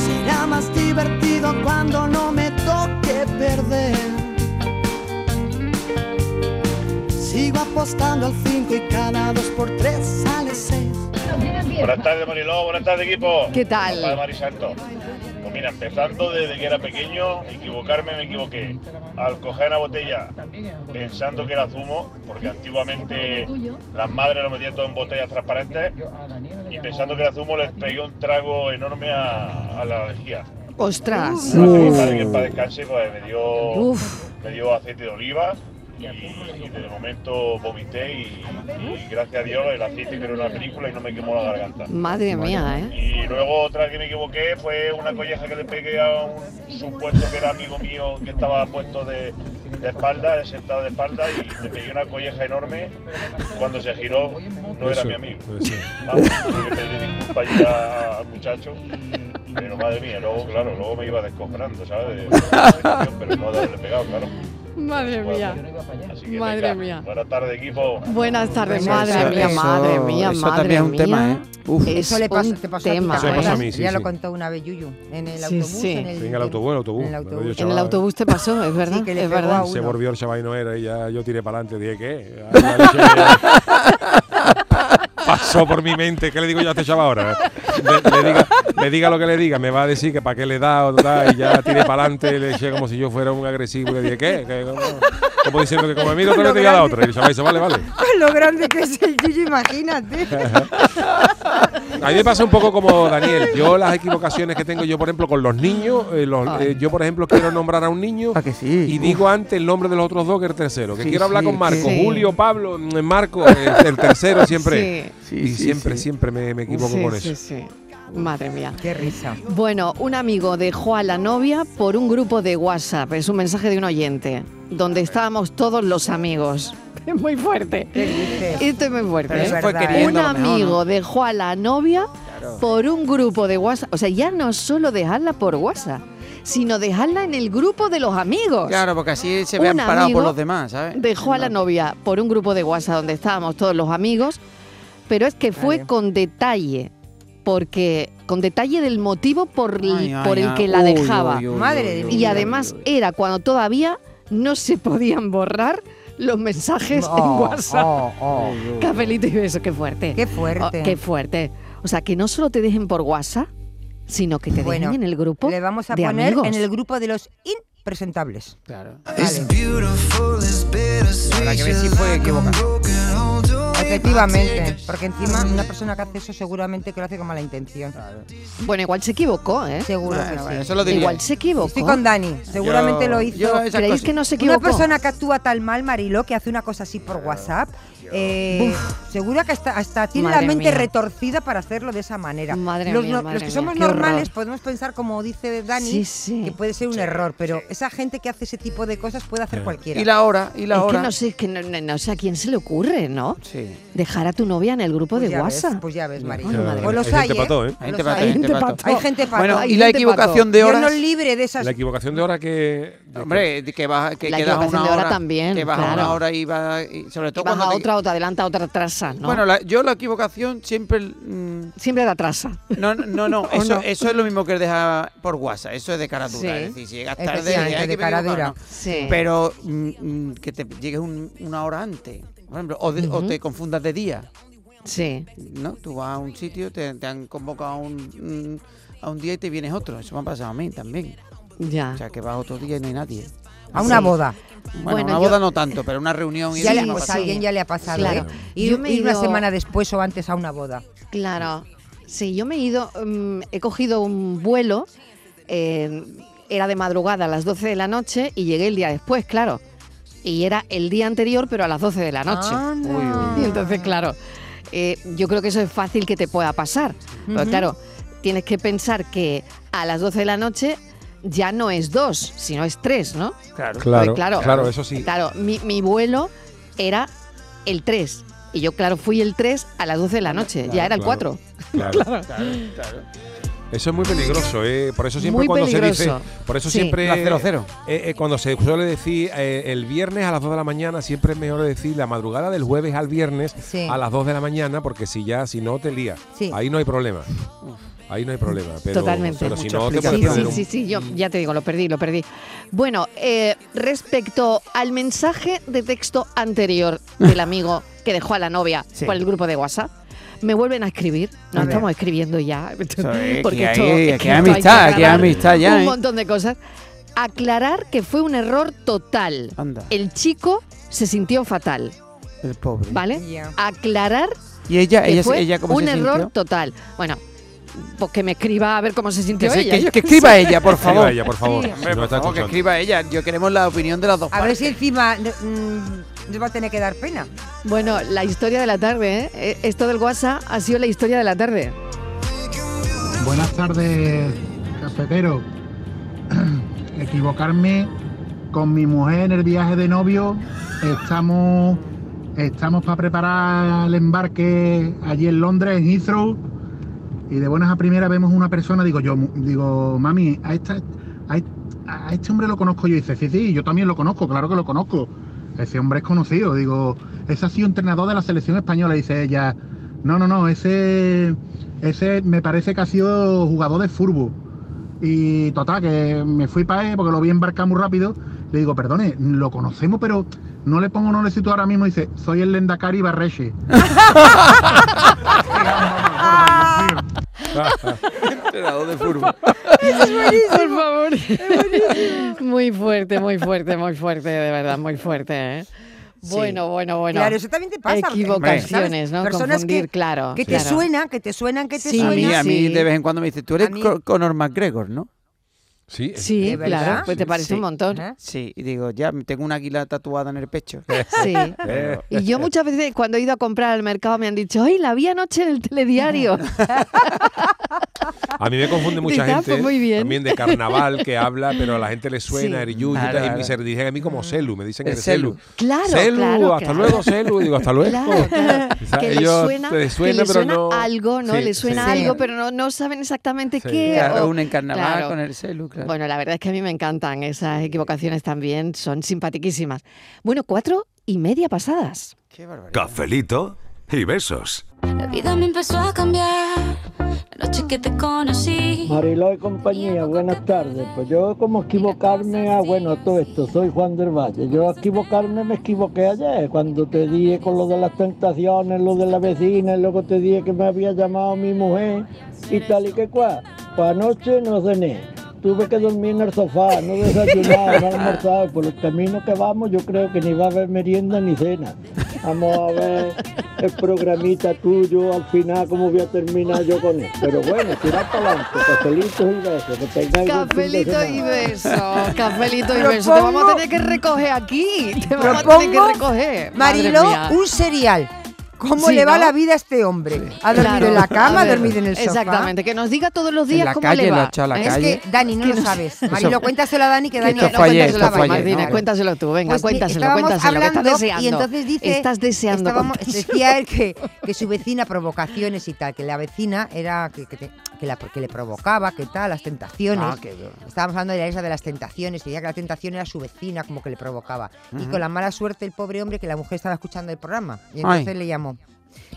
Será más divertido cuando no me toque perder. Sigo apostando al 5 y cada 2 por 3 sale 6. Buenas tardes, Mariló. Buenas tardes, equipo. ¿Qué tal? Papá Marisanto. Pues mira, empezando desde que era pequeño, equivocarme me equivoqué. Al coger una botella pensando que era zumo, porque antiguamente las madres lo metían todo en botellas transparentes, y pensando que era zumo les pegué un trago enorme a, a la lejía. Ostras. Mi padre, que en paz descanse, pues me dio, Uf. me dio aceite de oliva de momento vomité y, y gracias a Dios el aceite creó una película y no me quemó la garganta. Madre mía, ¿eh? Y luego otra que me equivoqué fue una colleja que le pegué a un supuesto que era amigo mío que estaba puesto de, de espalda, sentado de espalda y le pegué una colleja enorme. Cuando se giró no era Eso, mi amigo. Vamos, tuve que pedirle disculpas ya al muchacho. Pero madre mía, luego, claro, luego me iba descojonando, ¿sabes? Pero no de haberle pegado, claro. Madre mía. Madre venga, mía. Buenas tardes, equipo. Buenas tardes, Bueno, madre eso- mía, eso- madre mía, eso madre también es un mía. tema, ¿eh? Uf. Es Eso le pasa, te pasó a ti, tema. Eso me ¿te pasó a mí, sí, Ya sí. lo contó una vez Yuyu, en el Sí, autobús. sí. En el, Sí, en el autobús, el autobús. En el autobús. En el autobús te pasó, es verdad, Sí, que le es verdad. Se volvió el chaval y no era y ya yo tiré para adelante. Dije, ¿qué? Pasó por mi mente. ¿Qué le digo yo a este chaval ahora? Le, le diga, le diga lo que le diga. Me va a decir que para qué le da o tal. Y ya tiré para adelante. Le eché como si yo fuera un agresivo. Y le dije, ¿qué? ¿Qué? ¿Cómo? Como diciendo que como a mí otra vez te voy a dar otra. Y el chaval dice, vale, vale. Lo grande que es el Yuyu, imagínate. A mí me pasa un poco como Daniel. Yo las equivocaciones que tengo yo, por ejemplo, con los niños, eh, los- eh, yo, por ejemplo, quiero nombrar a un niño ¿A que sí? y digo antes el nombre de los otros dos que el tercero. Que Sí, quiero hablar sí, con Marco, sí. Julio, Pablo, mm, Marco, eh, el tercero siempre. Sí, Sí, y sí, siempre, sí. siempre me, me equivoco sí, con sí, eso. sí. Madre mía. Qué risa. Bueno, un amigo dejó a la novia por un grupo de WhatsApp. Es un mensaje de un oyente, donde estábamos todos los amigos. Es muy fuerte. Esto es muy fuerte. ¿eh? ¿eh? Un amigo ¿no? dejó a la novia Claro. por un grupo de WhatsApp. O sea, ya no solo dejarla por WhatsApp, sino dejarla en el grupo de los amigos. Claro, porque así se ve Un amparado por los demás, ¿sabes? Dejó a la novia por un grupo de WhatsApp donde estábamos todos los amigos, pero es que fue con detalle, porque con detalle del motivo por, el- Ay, ay, por el ay. que la dejaba. uy, uy, Madre de y además era cuando todavía no se podían borrar los mensajes en Oh, WhatsApp. oh, oh. Cafelito y beso, qué fuerte. Qué fuerte. Oh, qué fuerte. O sea, que no solo te dejen por WhatsApp, sino que te Bueno, dejen en el grupo Le vamos a de poner amigos. en el grupo de los presentables. Claro. Vale. Que fue equivocado. Efectivamente, porque encima una persona que hace eso seguramente que lo hace con mala intención. Bueno, igual se equivocó, ¿eh? Seguro Bueno, que sí. bueno, eso lo diría. Igual se equivocó. Estoy con Dani, seguramente Yo- lo hizo. yo esas ¿Creéis cosas- que no se Una equivocó? persona que actúa tan mal, Marilo, que hace una cosa así por WhatsApp, eh, segura que hasta, hasta tiene Madre la mente mía. retorcida para hacerlo de esa manera. Madre los, mía, no- madre los que mía, somos qué normales horror. podemos pensar, como dice Dani, Sí, sí. que puede ser un error, pero esa gente que hace ese tipo de cosas puede hacer cualquiera. Y la hora, y la es hora. que no sé, es que no, no- no sé a quién se le ocurre, ¿no? Sí. Dejar a tu novia en el grupo pues de ves, WhatsApp. pues ya ves, Marilo. Bueno, madre o los Hay ¿eh? pató, ¿eh? Hay gente pato, hay gente pato. Bueno, Hay y la equivocación de Dios horas. libre de esas. La equivocación de hora que... de Hombre, que vas que La quedas una de hora hora también, que vas a claro. una hora y vas y sobre Que todo cuando te- otra, o te adelanta, otra atrasa, ¿no? Bueno, la- yo la equivocación siempre mm, Siempre te atrasa. no no no, ¿O eso, no? eso es lo mismo que dejar por WhatsApp, eso es de cara dura, Sí. es decir, si llegas tarde Efectivamente, hay que de cara dura. Sí. Pero mm, mm, que te llegues un- una hora antes, por ejemplo, o, de- o te confundas de día, Sí. ¿no? Tú vas a un sitio, te, te han convocado a un, a un día y te vienes otro, eso me ha pasado a mí también. Ya. O sea, que vas otro día y no hay nadie. A una Sí. boda. Bueno, Bueno, una yo- boda no tanto, pero una reunión y Ya le, pues a alguien ya le ha pasado. Claro. ¿eh? Ir, Yo me he ir una semana después o antes a una boda. Claro. Sí, yo me he ido, mm, he cogido un vuelo, eh, era de madrugada a las 12 de la noche y llegué el día después, claro. Y era el día anterior, pero a las 12 de la noche. Uy, uy, Y entonces, claro, eh, yo creo que eso es fácil que te pueda pasar. Pero Ujú. claro, tienes que pensar que a las 12 de la noche ya no es dos, sino es tres, ¿no? Claro. Claro, Pues claro. claro, eso sí. Claro, mi, mi vuelo era el 3. Y yo, claro, fui el 3 a las 12 de la noche. ya era el claro. 4. Claro. Claro, claro. Eso es muy peligroso, ¿eh? Por eso siempre Muy cuando se dice... Por eso Sí. siempre... La 00. eh, eh, cuando se suele decir eh, el viernes a las 2 de la mañana, siempre es mejor decir la madrugada del jueves al viernes Sí. a las 2 de la mañana, porque si ya, si no te lía. Sí. Ahí no hay problema. Ahí no hay problema. Pero, Totalmente. Pero si no, te Sí, sí, sí, un- sí, sí, yo ya te digo, lo perdí, lo perdí. Bueno, eh, respecto al mensaje de texto anterior del amigo que dejó a la novia Sí. por el grupo de WhatsApp, me vuelven a escribir. Nos A estamos escribiendo ya. Porque que esto- hay- que que que amistad, que hay aclarar amistad ya, Un ¿eh? montón de cosas. Aclarar que fue un error total. Anda, El chico se sintió fatal, el pobre. ¿vale? Aclarar Y ella, que ella, fue ella cómo un se error sintió? total. Bueno, pues que me escriba a ver cómo se sintió Que, ella. que- que escriba ella, por Escriba favor. ella, por favor. Sí. si Hombre, no por favor, que escriba ella. Yo queremos la opinión de las dos A ver si encima mm, nos va a tener que dar pena. Bueno, la historia de la tarde, ¿eh? Eh, Esto del WhatsApp ha sido la historia de la tarde. Buenas tardes, cafetero. Equivocarme con mi mujer en el viaje de novio. Estamos, estamos para preparar el embarque allí en Londres, en Heathrow. Y de buenas a primeras vemos una persona, digo yo, digo, mami, a, esta, a, a este hombre lo conozco yo. Y dice, sí, sí, yo también lo conozco, claro que lo conozco. Ese hombre es conocido. Digo, ese ha sido entrenador de la selección española. Dice ella, no, no, no, ese, ese me parece que ha sido jugador de fútbol. Y total, que me fui para él porque lo vi embarcar muy rápido. Le digo, perdone, lo conocemos, pero no le pongo, no le sitúo ahora mismo. Dice, soy el Lendakari Barreche. Entrenador de fútbol. Por favor. muy fuerte, muy fuerte, muy fuerte, de verdad, muy fuerte. ¿eh? Bueno, bueno, bueno. Claro, eso también te pasa. Equivocaciones. ¿no? Personas Confundir, que, claro. que te claro. suenan, que te suenan, que te Sí, a mí, suenan. a mí sí. de vez en cuando me dice, tú eres Conor McGregor, ¿no? Sí, es- Sí, claro, pues te parece Sí. un montón. ¿Eh? Sí, y digo, ya tengo una águila tatuada en el pecho. Sí. Y yo muchas veces cuando he ido a comprar al mercado me han dicho, ¡ay, la vi anoche en el telediario! A mí me confunde mucha Dice, ah, gente pues muy bien. también de carnaval que habla, pero a la gente le suena Sí. Y Claro, tal, y claro. se dirigen a mí como Celu, me dicen El el Celu. Celu. Claro, Celu, claro, hasta claro. luego, Celu, digo, hasta luego. Que ellos le suena, te que le pero suena no- algo, ¿no? Sí, le suena sí. algo, pero no, no saben exactamente Sí. qué. Claro, o- un en carnaval claro. con el celu, claro. Bueno, la verdad es que a mí me encantan esas equivocaciones también, son simpaticísimas. Bueno, cuatro y media pasadas. Qué barbaridad. Cafelito y besos. La vida me empezó a cambiar la noche que te conocí. Mariló y compañía, buenas tardes. Pues yo como equivocarme, ah bueno, todo esto, soy Juan del Valle. Yo equivocarme me equivoqué ayer, cuando te dije con lo de las tentaciones, lo de la vecina, y luego te dije que me había llamado mi mujer y tal y que cual. Pues anoche no cené. Tuve que dormir en el sofá, no desayunar, no almorzar. Por el camino que vamos, yo creo que ni va a haber merienda ni cena. Vamos a ver el programita tuyo al final, cómo voy a terminar yo con él. Pero bueno, tirar para adelante, cafelitos y besos. Que tengáis Cafelito y semana. beso, cafelito y beso. Te vamos a tener que recoger aquí. Te vamos a tener que recoger. Mía. un serial. ¿Cómo Sí, le va ¿no? la vida a este hombre? Ha dormido Claro, en la cama, ha dormido en el sofá. Exactamente, que nos diga todos los En días la cómo calle, le lo va. ha echado a la ¿eh? Es calle. que, Dani, no lo no- sabes. Marilo, cuéntaselo a Dani, que Dani... esto no, ayer, cuéntaselo esto Martina, ¿no? cuéntaselo tú, venga, Pues, cuéntaselo, cuéntaselo, que estás hablando deseando. Y entonces dice, estás deseando. estábamos- decía él que, que su vecina provocaciones y tal, que la vecina era que, que, te- que la, que le provocaba, que tal, las tentaciones. Ah, qué- Estábamos hablando de la isla de las tentaciones, y decía que la tentación era su vecina, como que le provocaba. Y con la mala suerte el pobre hombre que la mujer estaba escuchando el programa. Y entonces Ay. le llamó.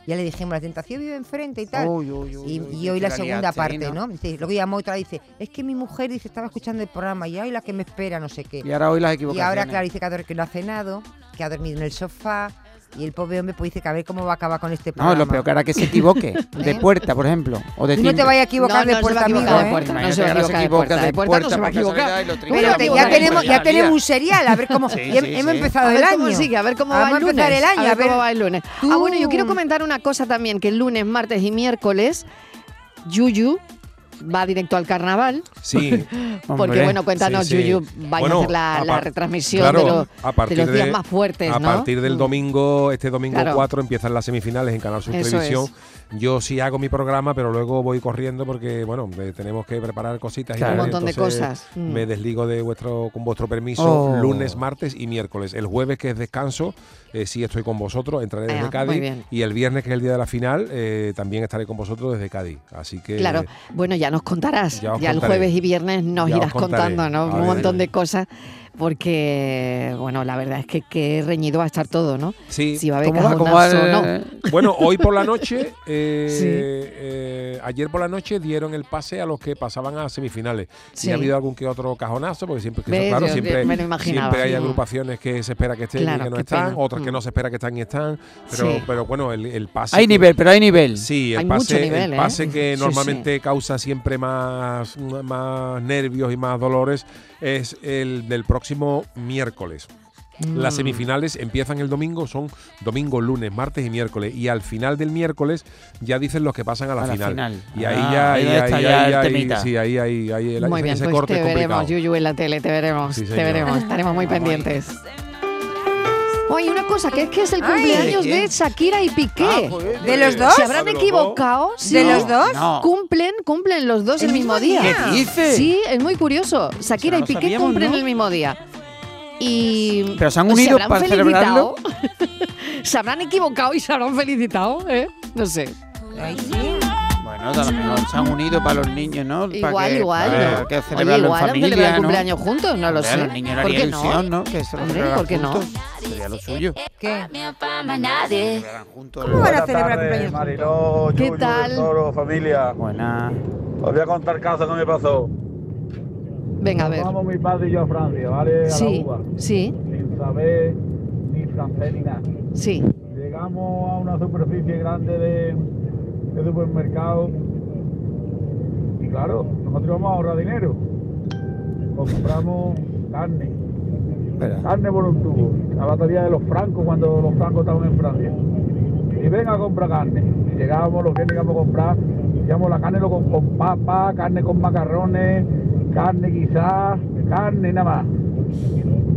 Ya le dijimos, la tentación vive enfrente y tal. Uy, uy, uy, y, y hoy la segunda parte, ¿no? Dice, luego llamó otra y dice, es que mi mujer dice estaba escuchando el programa y ay la que me espera, no sé qué. Y ahora hoy las Y equivocaciones. ahora, claro, dice que, ha que no ha cenado, que ha dormido en el sofá. Y el pobre hombre pues dice que a ver cómo va a acabar con este No, programa. lo peor que ahora que se equivoque. De ¿Eh? puerta, por ejemplo. O de Tú no te vayas a equivocar No, de no se va puerta, a equivocar amigo, de puerta, no se va a que ahora se equivocar equivoca de de puerta, no se va a puerta Pero te- ya tenemos, ya tenemos un serial, a ver cómo. Sí, ya sí, hemos sí. empezado el año. sigue, a ver cómo va el a empezar lunes. el año, a ver, cómo va el lunes. Ah, bueno, yo quiero comentar una cosa también, que el lunes, martes y miércoles, Yuyu va directo al carnaval. Sí. Porque, bueno, cuéntanos, sí, sí. Yuyu, vais Bueno, a hacer la, a la par- retransmisión claro, de, los, a de partir los días de- más fuertes, A ¿no? partir del Mm. domingo, este domingo Claro. 4, empiezan las semifinales en Canal Sur Eso Televisión. es. Yo sí hago mi programa, pero luego voy corriendo porque, bueno, tenemos que preparar cositas. y tal, Un montón de cosas. Mm. Me desligo de vuestro, con vuestro permiso Oh. lunes, martes y miércoles. El jueves, que es descanso, eh, sí estoy con vosotros, entraré desde Ah, Cádiz. Y el viernes, que es el día de la final, eh, también estaré con vosotros desde Cádiz. Así que. Claro, bueno, ya nos contarás. Ya el jueves y viernes nos Ya irás contando, ¿no? A Un ver. montón de cosas, porque, bueno, la verdad es que qué reñido va a estar todo, ¿no? Sí. Si va a haber ¿Cómo va? ¿Cómo va o no. Bueno, hoy por la noche, eh, Sí. eh, ayer por la noche dieron el pase a los que pasaban a semifinales. Sí. Y ha habido algún que otro cajonazo, porque siempre, que eso, ¿Ves? claro, Yo- siempre, me lo imaginaba. siempre hay agrupaciones que se espera que estén Claro, y que no están, pena. otras que no se espera que están y están. Pero, Sí. pero bueno, el, el pase. Hay que- nivel, pero hay nivel. Sí, el Hay pase, mucho nivel, el ¿eh? pase que Sí, normalmente causa siempre más, más nervios y más dolores es el del próximo miércoles. Las Mm. semifinales empiezan el domingo, son domingo, lunes, martes y miércoles. Y al final del miércoles ya dicen los que pasan a la, A la final. final. Y ahí Ah, ya, ahí sí, ahí, ahí, ahí el- Muy ese bien, pues corte te es complicado. veremos, Yuyu, en la tele, te veremos, Sí, te veremos, estaremos muy pendientes. Oye, una cosa, que es que es el Ay. cumpleaños ¿De? Shakira y Piqué. ¿De los dos? ¿Se habrán ¿De los equivocado? Sí. ¿De los dos? No. Cumplen, cumplen los dos el, ¿El mismo mismo día. día? ¿Qué dices? Sí, es muy curioso. Shakira Eso y no Piqué sabíamos, cumplen ¿no? el mismo día. Y Pero se han unido habrán para felicitado? se habrán equivocado y se habrán felicitado, ¿eh? No sé. Ay, sí. Bueno, a lo mejor se han unido para los niños, ¿no? Para Igual, que- igual. para ¿no? que Oye, celebrarlo igual en han celebrado familia, ¿no? cumpleaños juntos, no lo sé. los niños ¿Por qué ilusión, no? ¿no? Que se Hombre, ¿por qué no? juntos. Sería lo suyo. ¿Qué? ¿Cómo van a celebrar cumpleaños? Mariló, ¿Qué tal? Toro, familia. Buena. Os voy a contar caso que me pasó. Venga, a ver. Vamos mi padre y yo a Francia, ¿vale? A Sí, la uva. sí, Sin saber ni francés ni nada. sí. Llegamos a una superficie grande de, de supermercado y claro, nosotros vamos a ahorrar dinero. Compramos carne, Espera. carne por un tubo, la batalla de los francos cuando los francos estaban en Francia. Y venga a comprar carne. Y llegábamos los que íbamos a comprar, digamos la carne con, con papa, carne con macarrones, carne quizás, carne nada más.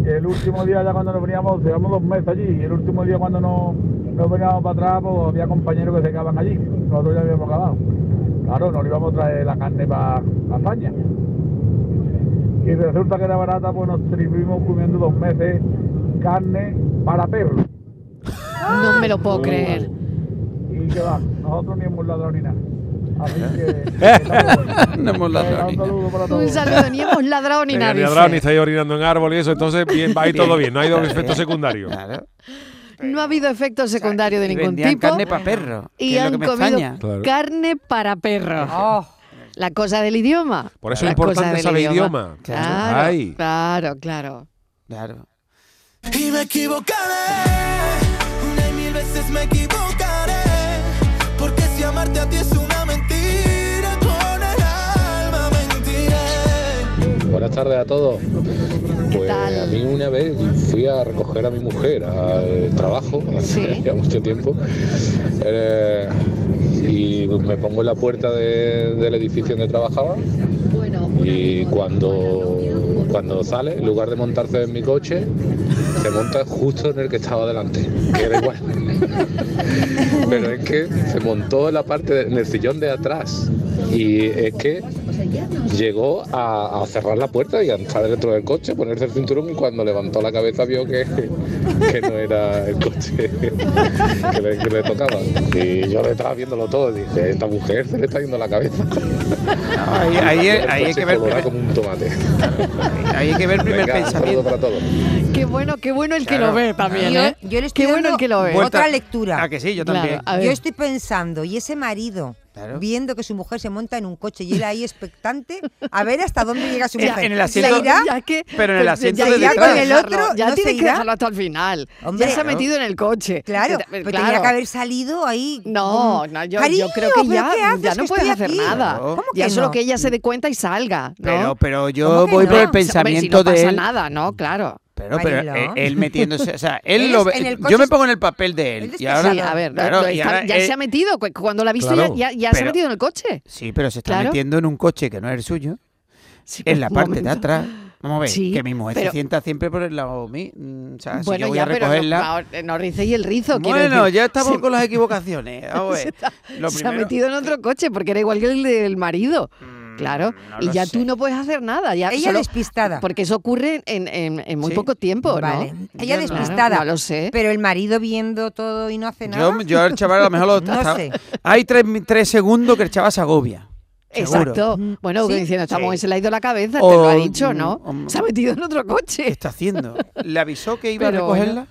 Y el último día ya cuando nos veníamos, llevamos dos meses allí, y el último día cuando nos, nos veníamos para atrás, pues había compañeros que se quedaban allí, nosotros ya habíamos acabado. Claro, nos íbamos a traer la carne para España. Y resulta que era barata, pues nos estuvimos comiendo dos meses carne para perros. No me lo puedo creer. Y que va, nosotros ni hemos ladrado ni nada. Así que... No hemos ladrado Un saludo para todos. Un saludo, ni hemos ladrado ni nada. ni ladrado, ni estáis orinando en árbol y eso, entonces bien, va ahí todo bien, no ha ido efecto secundario. Claro. No ha habido efecto secundario de Y ningún vendían tipo. carne para perro. y que es lo han comido. Claro. carne para perros. Oh, La cosa del idioma. Por eso es importante saber idioma. Claro, Ay. claro, claro. Claro. Y me equivocaré, una y mil veces me equivocaré. Porque si amarte a ti es una buenas tardes a todos. Pues tal? a mí una vez fui a recoger a mi mujer al trabajo, hace Sí. ya mucho tiempo, eh, y me pongo en la puerta de- del edificio donde trabajaba y cuando, cuando sale, en lugar de montarse en mi coche, se monta justo en el que estaba delante, que era igual. Pero es que se montó en la parte, de- en el sillón de atrás y es que llegó a, a cerrar la puerta y a entrar dentro del coche, ponerse el cinturón y cuando levantó la cabeza vio que, que no era el coche que le, que le tocaba. Y yo le estaba viéndolo todo y dije, esta mujer se le está yendo la cabeza. ahí- ahí- El ahí hay que ver primer- como un tomate. Ahí hay que ver el primer Venga, pensamiento. para todos. Qué bueno, qué bueno el que Claro. lo ve también, Yo, ¿eh? yo le estoy Qué bueno el que lo ve. Otra lectura. Ah, que sí, yo Claro, también. ver. Yo estoy pensando, y ese marido Claro. viendo que su mujer se monta en un coche y él ahí expectante, a ver hasta dónde llega su mujer. en el asiento- ¿Se irá? Ya que- Pero en el pues, asiento ya de detrás. que El otro ya no se tienes que irá. dejarlo hasta el final. Hombre, ya se ha claro. metido en el coche. Claro, Que- pero claro. tenía que haber salido ahí. No, no, yo, yo "Cariño, creo que ¿pero ya, qué haces? ya Que no puedes estoy hacer aquí". nada. ¿Cómo Ya que solo no? que ella se dé cuenta y salga, ¿no? Pero, pero yo ¿Cómo que voy no? por el Hombre, si pensamiento no de pasa él. nada, ¿no? Claro. Pero, pero eh, él metiéndose, o sea, él Él lo ve- yo me pongo en el papel de él él. Y ahora, sí, a ver, claro, lo y está- ahora ya él- se ha metido. cu- Cuando la ha visto, Claro. ya, ya se ha metido en el coche. Sí, pero se está Claro. metiendo en un coche que no es el suyo, Sí, en la parte de atrás. Vamos a ver, Sí, que mi mujer pero- se sienta siempre por el lado mío. mm, O sea, si Bueno, yo voy ya, a pero no, recogerla. el rizo. bueno, decir. ya estamos Se- con las equivocaciones. Vamos a se ver. está- Lo se ha metido en otro coche porque era igual que el del marido. Mm, Claro. no y ya sé. tú no puedes hacer nada. Ya Ella solo- despistada. Porque eso ocurre en, en- en muy Sí. poco tiempo, Vale. ¿no? Ella Yo despistada. Claro, no lo sé. Pero el marido viendo todo y no hace nada. Yo, yo al chaval a lo mejor lo No hasta- sé. Hay tres, tres segundos que el chaval se agobia. seguro. Exacto. Bueno, Sí. diciendo, esta Sí. se le ha ido la cabeza, O- te lo ha dicho, ¿no? o- se ha metido en otro ¿Qué coche. está haciendo? ¿Le avisó que iba Pero a recogerla?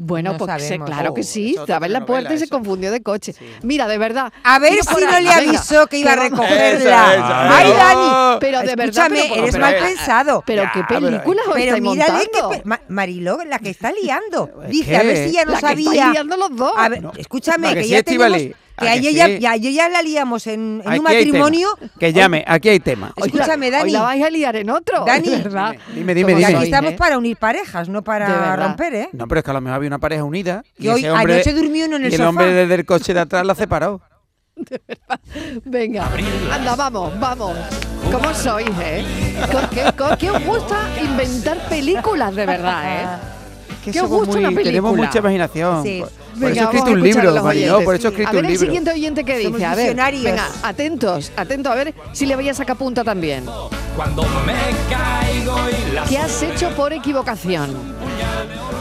Bueno, No pues sé, claro que Oh, sí. Estaba en la puerta y se eso. confundió de coche. Sí. Mira, de verdad. A ver si no le venga, avisó que iba a recogerla. Esa, ¡Ay, esa. Dani! Pero de verdad, Escúchame, pero- eres pero- mal pero- pensado. Pero Ya, qué pero- películas os Pero estáis mírale que Ma- Mariló, la que está liando. Dice, que- a ver si ya no la que sabía. estáis liando los dos. A ver, No. escúchame, ¿A que, que sí, ya tenemos? Que ¿A ayer ya, sí? ya- ya la liamos en, un matrimonio. Que llame, aquí hay tema. Hoy la- Escúchame, Hoy Dani. la vais a liar en otro. Dani. de verdad. Dime, dime, ¿Cómo Y dime. aquí estamos eh? para unir parejas, no De para romper, ¿eh? No, pero es que a lo mejor había una pareja unida. Y Y, hoy ese hombre, anoche durmió uno en el y el sofá. hombre desde el coche de atrás la separó. Venga, anda, vamos, vamos. ¿Cómo sois, eh? ¿Con qué, con qué os gusta inventar películas, de verdad, eh? Que ¿Qué os somos gusta una muy- Tenemos película? mucha imaginación. Sí. Por, por Venga, eso he escrito a un a libro, Mariló, por eso he A escrito ver un el libro. siguiente oyente que Somos dice. A ver, venga, atentos, atentos, a ver si le voy a sacar punta también. Cuando me caigo y la ¿Qué has hecho por equivocación?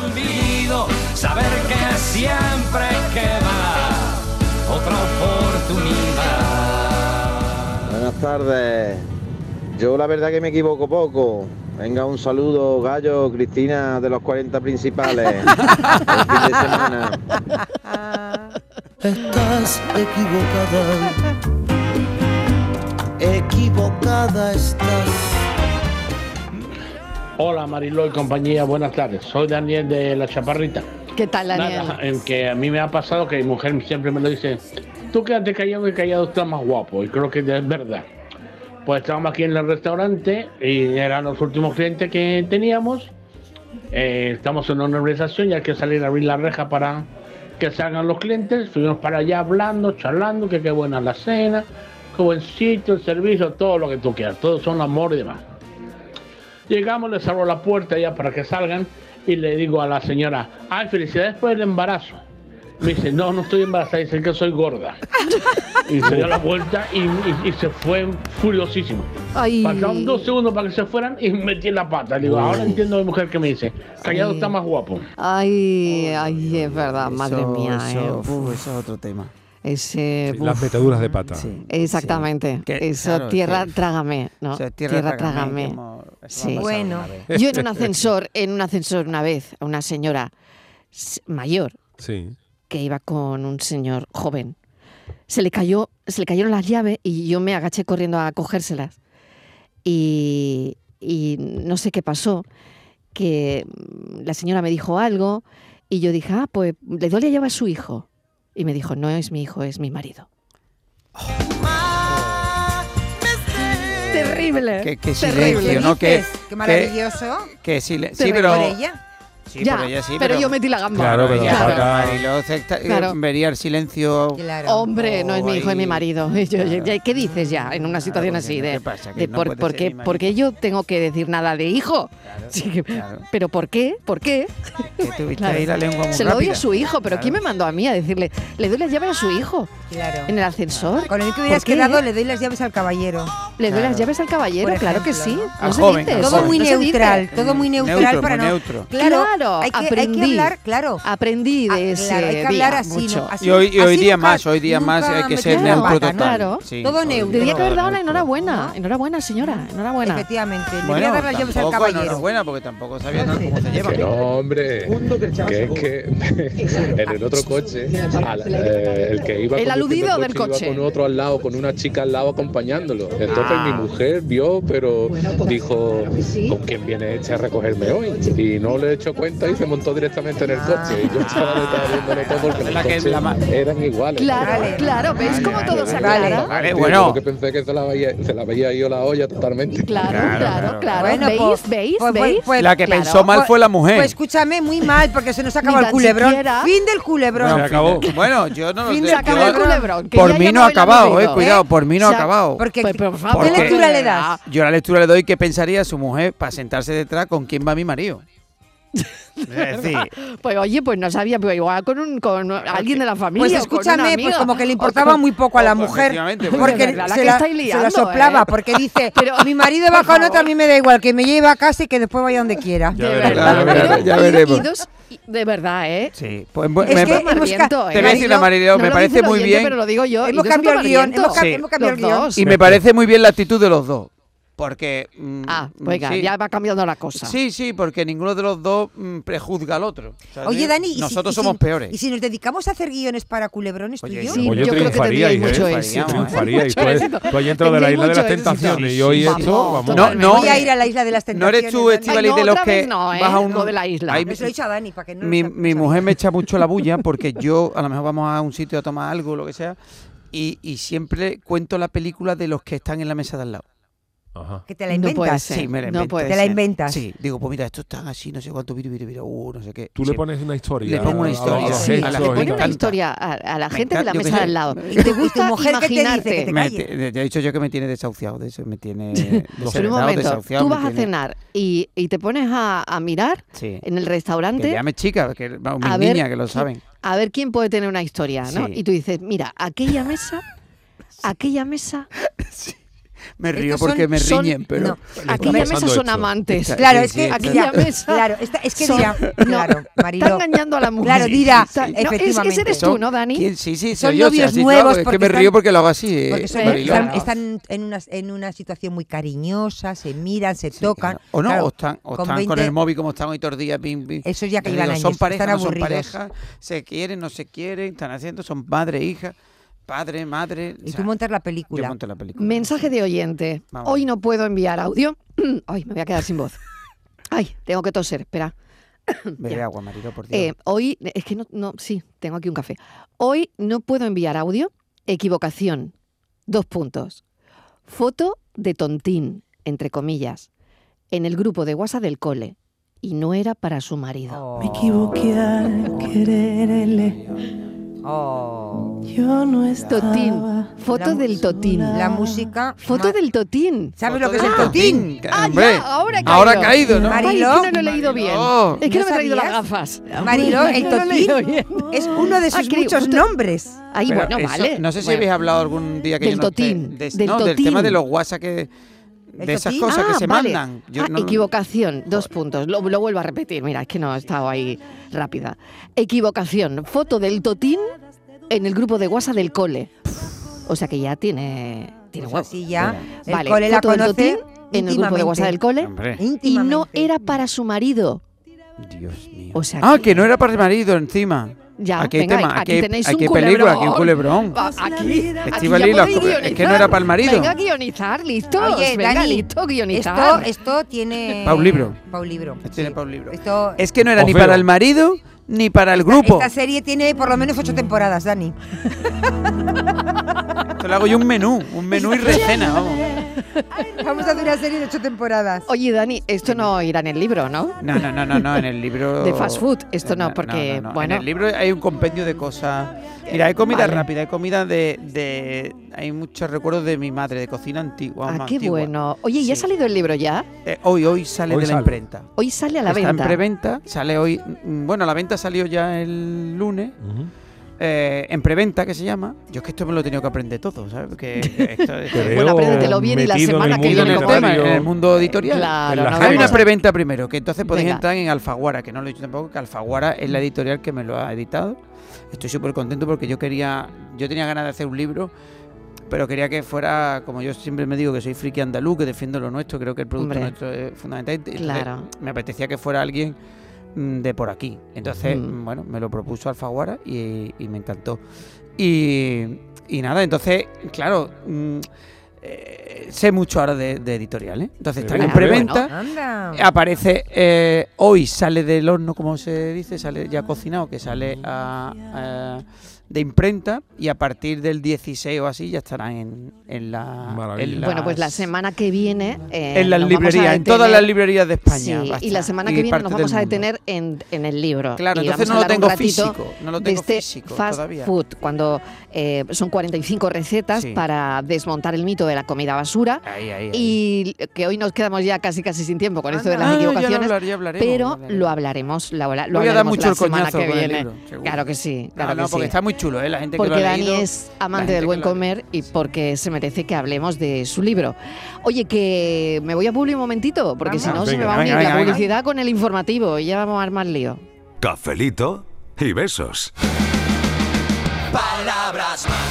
olvido, saber que siempre queda otra oportunidad. Buenas tardes. Yo la verdad que me equivoco poco. Venga, un saludo, Gallo, Cristina, de los 40 principales. Buen fin de semana. Estás equivocada. Equivocada estás. Hola Mariló y compañía, buenas tardes. Soy Daniel de La Chaparrita. ¿Qué tal, Daniel? Nada, en que a mí me ha pasado que mi mujer siempre me lo dice, tú quédate callado que callado está más guapo. Y creo que es verdad. Pues estábamos aquí en el restaurante y eran los últimos clientes que teníamos. Eh, estamos en una organización y hay que salir a abrir la reja para que salgan los clientes. Fuimos para allá hablando, charlando, que qué buena la cena, qué buen sitio, el servicio, todo lo que tú quieras. Todos son amor y demás. Llegamos, les abro la puerta ya para que salgan y le digo a la señora, ay, felicidades por el embarazo. Me dice, no, no estoy embarazada, dice que soy gorda. Y se dio la vuelta y, y- y se fue furiosísimo. Ay. Pasaron dos segundos para que se fueran y metí en la pata. Le digo, ahora entiendo a mi mujer que me dice, callado está más guapo. Ay, ay, es verdad, madre Eso- mía. eso, eh. uf, Uf, eso es otro tema. ese, Las metaduras de pata. Exactamente. Que, Eso, claro, tierra, que- trágame, ¿no? o sea, tierra, trágame, trágame. Sí. Bueno. Yo en un ascensor, en un ascensor una vez, a una señora mayor Sí que iba con un señor joven. Se le, cayó, se le cayeron las llaves y yo me agaché corriendo a cogérselas. Y, y no sé qué pasó, que la señora me dijo algo y yo dije, ah, pues le doy la llave a su hijo. Y me dijo, no es mi hijo, es mi marido. terrible. Qué, qué silencio, terrible. ¿no? Qué, qué maravilloso. Qué, silencio. Sí, pero, por ella? Sí, ya, sí, pero, yo metí la gamba. Claro, pero claro. vería el silencio. Hombre, no es mi hijo, es mi marido. Yo, ¿Qué dices ya en una situación así? de, ¿Qué por, porque, porque yo tengo que decir nada de hijo. Sí, pero ¿por qué? ¿Por qué? La Se lo doy a su hijo, pero ¿quién me mandó a mí a decirle? Le doy las llaves a su ah, hijo. Claro. En el ascensor. Con el que hubieras quedado, le doy las llaves al caballero. Le doy las llaves al caballero, claro que sí. Todo muy neutral, todo muy neutral para no. Claro. Claro, hay que, aprendí. Hay que hablar, claro. Aprendí de ah, ese claro, hay que hablar día así, mucho. ¿no? Así, y hoy, y hoy día nunca, más, hoy día más hay que ser claro, neutro total. Claro. Sí, todo neutro. Debía que haber dado la enhorabuena. Enhorabuena, señora. Enhorabuena. Efectivamente. Bueno, Debería dar las llaves al caballero. Enhorabuena porque tampoco sabía no, cómo se lleva. Que no, hombre. Que es que en el otro coche, al, eh, el que iba el con aludido del coche, con otro al lado, con una chica al lado acompañándolo. Entonces ah. mi mujer vio, pero dijo, ¿con quién viene este a recogerme hoy? Y no le he hecho cuenta y se montó directamente en el ah. coche. Y yo ah. estaba todo porque la eran iguales. Claro, claro, ¿veis cómo todo se aclara? Vale, bueno. que pensé que se la, veía, se la yo la olla totalmente. Claro, claro, claro. Bueno, ¿Veis? Pues, ¿Veis? Pues, pues, ¿Veis? La que pensó mal fue la mujer. Pues escúchame, muy mal, porque se nos acabó el culebrón. Fin del culebrón. Bueno, se acabó. bueno yo no lo Fin se acabó el culebrón. Por mí no ha acabado, eh, cuidado, por mí no ha acabado. Porque, ¿Qué lectura le das? Yo la lectura le doy que pensaría su mujer para sentarse detrás con quién va mi marido. Eh, pues oye, pues no sabía, pero igual con, un, con pues alguien de la pues familia. Pues escúchame, pues como que le importaba muy poco a la pues mujer. Porque, se, la, se, ¿eh? la, soplaba, porque dice: pero, Mi marido va con otra, a mí me da igual, que me lleve a casa y que después vaya donde quiera. De verdad, veremos. de verdad, ¿eh? Sí, me, hemos Te voy a decir, la no me parece muy bien. Pero lo digo yo. Hemos cambiado el guion. Hemos cambiado el guion. Y me parece muy bien la actitud de los dos porque... Mm, ah, mm, pues venga, ya va cambiando la cosa. Sí, sí, porque ninguno de los dos mm, prejuzga al otro. Oye, Dani... Nosotros si, somos peores. ¿Y si nos dedicamos a hacer guiones para culebrones tú y yo? Sí, yo creo que tendríais ¿eh? mucho éxito. Triunfaríais. Tú, tú has de la Isla de las Tentaciones y hoy esto... Vamos, no, no, a ir a la Isla de las Tentaciones. No eres tú, Estivali, de los que vas ¿eh? a uno... de la isla. Eso lo he dicho a Dani. Mi mujer me echa mucho la bulla porque yo, a lo mejor vamos a un sitio a tomar algo, o lo que sea, y, y, siempre cuento la película de los que están en la mesa de al lado. Que te la inventas. Sí, me la te la inventas. Digo, pues mira, esto está así, no sé cuánto, mira, mira, mira, uh, no sé qué. Tú le pones una historia. Le pongo una historia. Le pones una historia a, la gente de la mesa de al lado. Te gusta tu mujer imaginarte. Que he dicho yo que me tiene desahuciado, de eso, me tiene Pero un momento, tú vas a cenar y, y te pones a, mirar en el restaurante. Que llame chica, que, vamos, mis que lo saben. A ver quién puede tener una historia, ¿no? Y tú dices, mira, aquella mesa, aquella mesa... Me río son, porque me son, riñen, pero. No. Aquella mesa son amantes. Claro, es que. Aquella mesa. Claro, es que dirá. Claro, Está engañando a la mujer. Claro, dirá. Es que eres tú, ¿no, Dani? ¿Quién? Sí, sí, son yo. novios o sea, nuevos. Sí, es que me río porque lo hago así. ¿eh? Son, eh, están, están en, una, en una situación muy cariñosa, se miran, se sí, tocan. O no, claro, o están, o con, 20... con, el móvil como están hoy todos los días. Eso ya que iban años. Son están son pareja, se quieren, no se quieren, están haciendo, son padre e hija padre, madre. Y tú montas la película. Yo monté la película. Mensaje de oyente. Hoy no puedo enviar audio. Ay, me voy a quedar sin voz. Ay, tengo que toser, espera. Bebe agua, marido, por Dios. Eh, hoy, es que no, no, sí, tengo aquí un café. Hoy no puedo enviar audio. Equivocación. Dos puntos. Foto de tontín, entre comillas, en el grupo de WhatsApp del cole. Y no era para su marido. Me equivoqué al quererle Oh. Yo no estaba. Totín. Foto la del Totín. La música. Foto del Totín. ¿Sabes lo que es el Totín? Ah, Hombre, ya, ahora caído. Ahora caído, ¿no? Mariló. Ay, es que no lo he leído bien. Es que no, me he traído las gafas. Mariló, el Totín no es uno de ah, sus ah, muchos nombres. Ahí, bueno, eso, vale. No sé si bueno. habéis hablado algún día que del yo no, Totín. De, del no, totín. del tema de los WhatsApp que de esas cosas que ah, se mandan. Ah, equivocación, dos puntos. Lo, lo, vuelvo a repetir, mira, es que no he estado ahí rápida. Equivocación, foto del totín en el grupo de WhatsApp del cole. O sea que ya tiene, tiene huevo. Sí, ya. Vale, foto la del totín en el grupo de WhatsApp del cole. Y no era para su marido. Dios mío. Ah, que, no era para su marido encima. Ya, aquí hay venga, tema, aquí aquí, tenéis hay un película, aquí un culebrón. Aquí, ya es que no era para el marido. Venga, a guionizar, listos. Oye, venga, Dani, listo, guionizar. Esto, esto tiene. Pa' un libro. Pa' un libro. Tiene para un libro. Esto, Es que no era O ni feo. para el marido ni para el grupo. Esta serie tiene por lo menos ocho temporadas, Dani. Esto le hago yo un menú, un menú y recena, vamos. Vamos a hacer una serie de ocho temporadas. Oye, Dani, esto no irá en el libro, ¿no? No, no, no, no, no, en el libro... De fast food, esto no, porque, no, no. bueno... En el libro hay un compendio de cosas... Mira, hay comida Vale. rápida, hay comida de, de... Hay muchos recuerdos de mi madre, de cocina antigua. Ah, qué antigua. bueno. Oye, ¿y ha salido el libro ya? Eh, hoy, hoy sale Hoy de la imprenta. Hoy sale a la Está venta. en preventa, sale hoy. mm, Bueno, la venta salió ya el lunes. eh, en preventa, que se llama. Yo es que esto me lo he tenido que aprender todo, ¿sabes? Porque esto, bueno, apréndetelo bien y la en semana el que en viene el lo tema, vemos. en el mundo editorial. Claro, En la no Hay una preventa primero, que entonces podéis Venga. entrar en Alfaguara, que no lo he dicho tampoco, que Alfaguara es la editorial que me lo ha editado. Estoy súper contento porque yo quería, yo tenía ganas de hacer un libro, pero quería que fuera, como yo siempre me digo, que soy friki andaluz, que defiendo lo nuestro, creo que el producto Hombre. nuestro es fundamental. Claro. Me apetecía que fuera alguien mm, de por aquí. Entonces, Mm. mm, bueno, me lo propuso Alfaguara y, y me encantó. Y, y nada, entonces, claro, mm, eh, sé mucho ahora de, de editorial, ¿eh? Entonces están en preventa. Aparece eh, hoy, sale del horno, como se dice, sale ya cocinado, que sale a- a- de imprenta y a partir del 16 o así ya estarán en, en la. Maravilla. en Bueno, pues la las- semana que viene. eh, En las nos vamos a librerías, en todas detener- las librerías de España. Sí, y la semana que viene nos del vamos a mundo. detener en, en el libro. Claro, y entonces vamos no lo hablar un tengo ratito físico, no lo de tengo este físico fast todavía. food, cuando eh, son 45 recetas Sí. para desmontar el mito de la comida basura. Ahí, ahí, ahí. Y que hoy nos quedamos ya casi casi sin tiempo con esto de las Ah, ya lo equivocaciones. hablaremos, pero hablaremos. lo hablaremos, lo, habla- lo Voy a dar hablaremos mucho la el semana coñazo que viene. libro, claro que sí, claro No, no, que porque sí. está muy chulo, ¿eh? La gente que Porque lo ha Dani leído, es la amante del que buen comer y porque se merece que hablemos de su libro. Oye, que me voy a publicar un momentito, porque si no se me va a unir la publicidad con el informativo y ya vamos a armar lío. Cafelito y besos. Palabras más,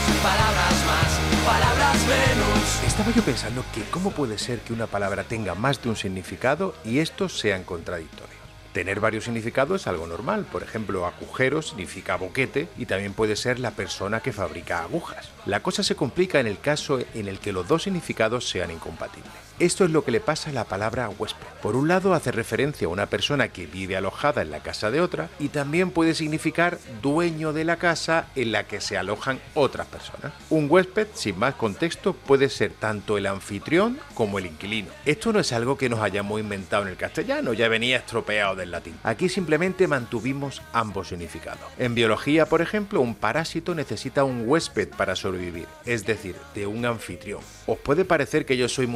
Estaba yo pensando que cómo puede ser que una palabra tenga más de un significado y estos sean contradictorios. Tener varios significados es algo normal. Por ejemplo, agujero significa boquete y también puede ser la persona que fabrica agujas. La cosa se complica en el caso en el que los dos significados sean incompatibles. Esto es lo que le pasa a la palabra huésped. Por un lado hace referencia a una persona que vive alojada en la casa de otra y también puede significar dueño de la casa en la que se alojan otras personas. Un huésped, sin más contexto, puede ser tanto el anfitrión como el inquilino. Esto no es algo que nos hayamos inventado en el castellano, ya venía estropeado del latín. Aquí simplemente mantuvimos ambos significados. En biología, por ejemplo, un parásito necesita un huésped para sobrevivir, es decir, de un anfitrión. Os puede parecer que yo soy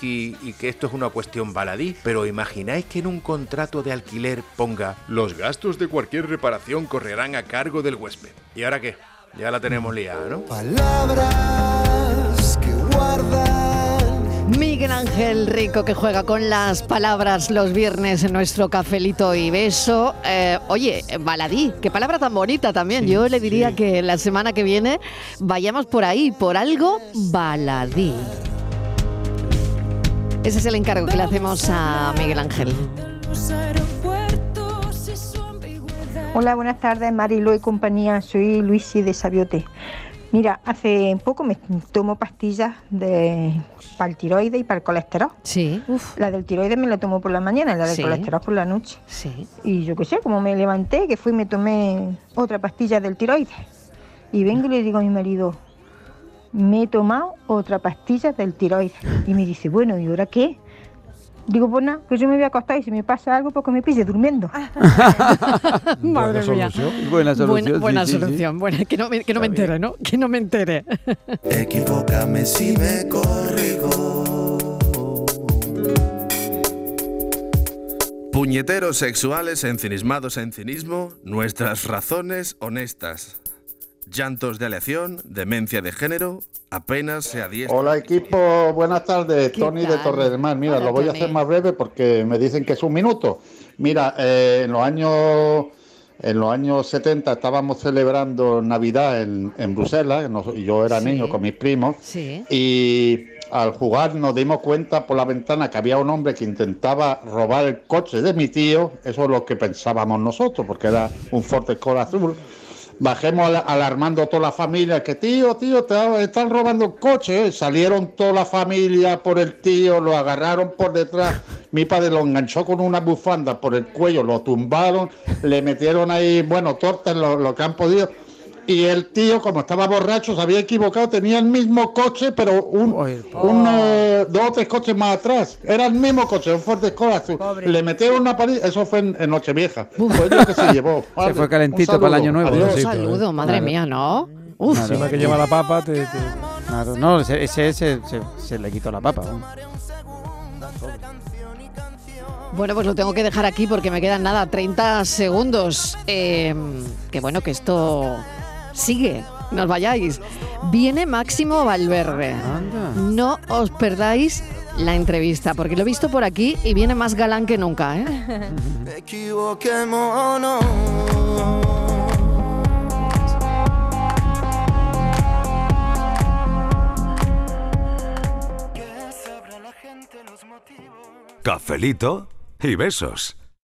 y que esto es una cuestión baladí, pero imagináis que en un contrato de alquiler ponga los gastos de cualquier reparación correrán a cargo del huésped. ¿Y ahora qué? Ya la tenemos liada, ¿no? Palabras que guardan. Miguel Ángel Rico que juega con las palabras los viernes en nuestro cafelito y beso. Eh, oye, baladí, qué palabra tan bonita también. Yo le diría que la semana que viene vayamos por ahí, por algo baladí. Ese es el encargo que le hacemos a Miguel Ángel. Hola, buenas tardes, Marilo y compañía. Soy Luisi de Sabiote. Mira, hace poco me tomo pastillas de, para el tiroides y para el colesterol. Sí. La del tiroides me la tomo por la mañana y la del Sí. colesterol por la noche. Sí. Y yo qué sé, como me levanté, que fui y me tomé otra pastilla del tiroides. Y vengo y le digo a mi marido, me he tomado otra pastilla del tiroides. Y me dice, bueno, ¿y ahora qué? Digo, pues nada, que yo me voy a acostar y si me pasa algo, porque me pille durmiendo. Madre mía. Buena solución, Buena, buena sí, sí, sí. solución. Buena, que no me, que no me entere, ¿no? Que no me entere. Equivócame si me corrigo. Puñeteros sexuales ensimismados en cinismo, nuestras razones honestas. Llantos de aleación, demencia de género, apenas se adiestra. Hola equipo, buenas tardes, Tony de? Torre del Mar. Mira, Hola, lo voy a hacer más breve porque me dicen que es un minuto. Mira, eh, en los años en los años 70 estábamos celebrando Navidad en, en Bruselas, yo era Sí. niño con mis primos, Sí. y al jugar nos dimos cuenta por la ventana que había un hombre que intentaba robar el coche de mi tío, eso es lo que pensábamos nosotros, porque era un Ford Escort azul. Bajemos al- alarmando a toda la familia que tío, tío, te están robando el coche. ¿eh? Salieron toda la familia por el tío, lo agarraron por detrás. Mi padre lo enganchó con una bufanda por el cuello, lo tumbaron, le metieron ahí, bueno, tortas, lo, lo que han podido. Y el tío, como estaba borracho, se había equivocado, tenía el mismo coche, pero un, un, eh, dos o tres coches más atrás. Era el mismo coche, un Ford Escort azul. Le metieron una paliza, eso fue en, en Nochevieja. Fue lo que se llevó. Se Vale, fue calentito para el año nuevo. Adiós. Un saludo, madre Claro. mía, ¿no? Uf. Encima que lleva la papa, te, te- Claro, no, ese, ese se, se- se le quitó la papa. Bueno, pues lo tengo que dejar aquí porque me quedan nada, 30 segundos. Eh, que bueno, que esto sigue, no os vayáis. Viene Máximo Valverde. No os perdáis la entrevista, porque lo he visto por aquí y viene más galán que nunca, ¿eh? Cafelito y besos.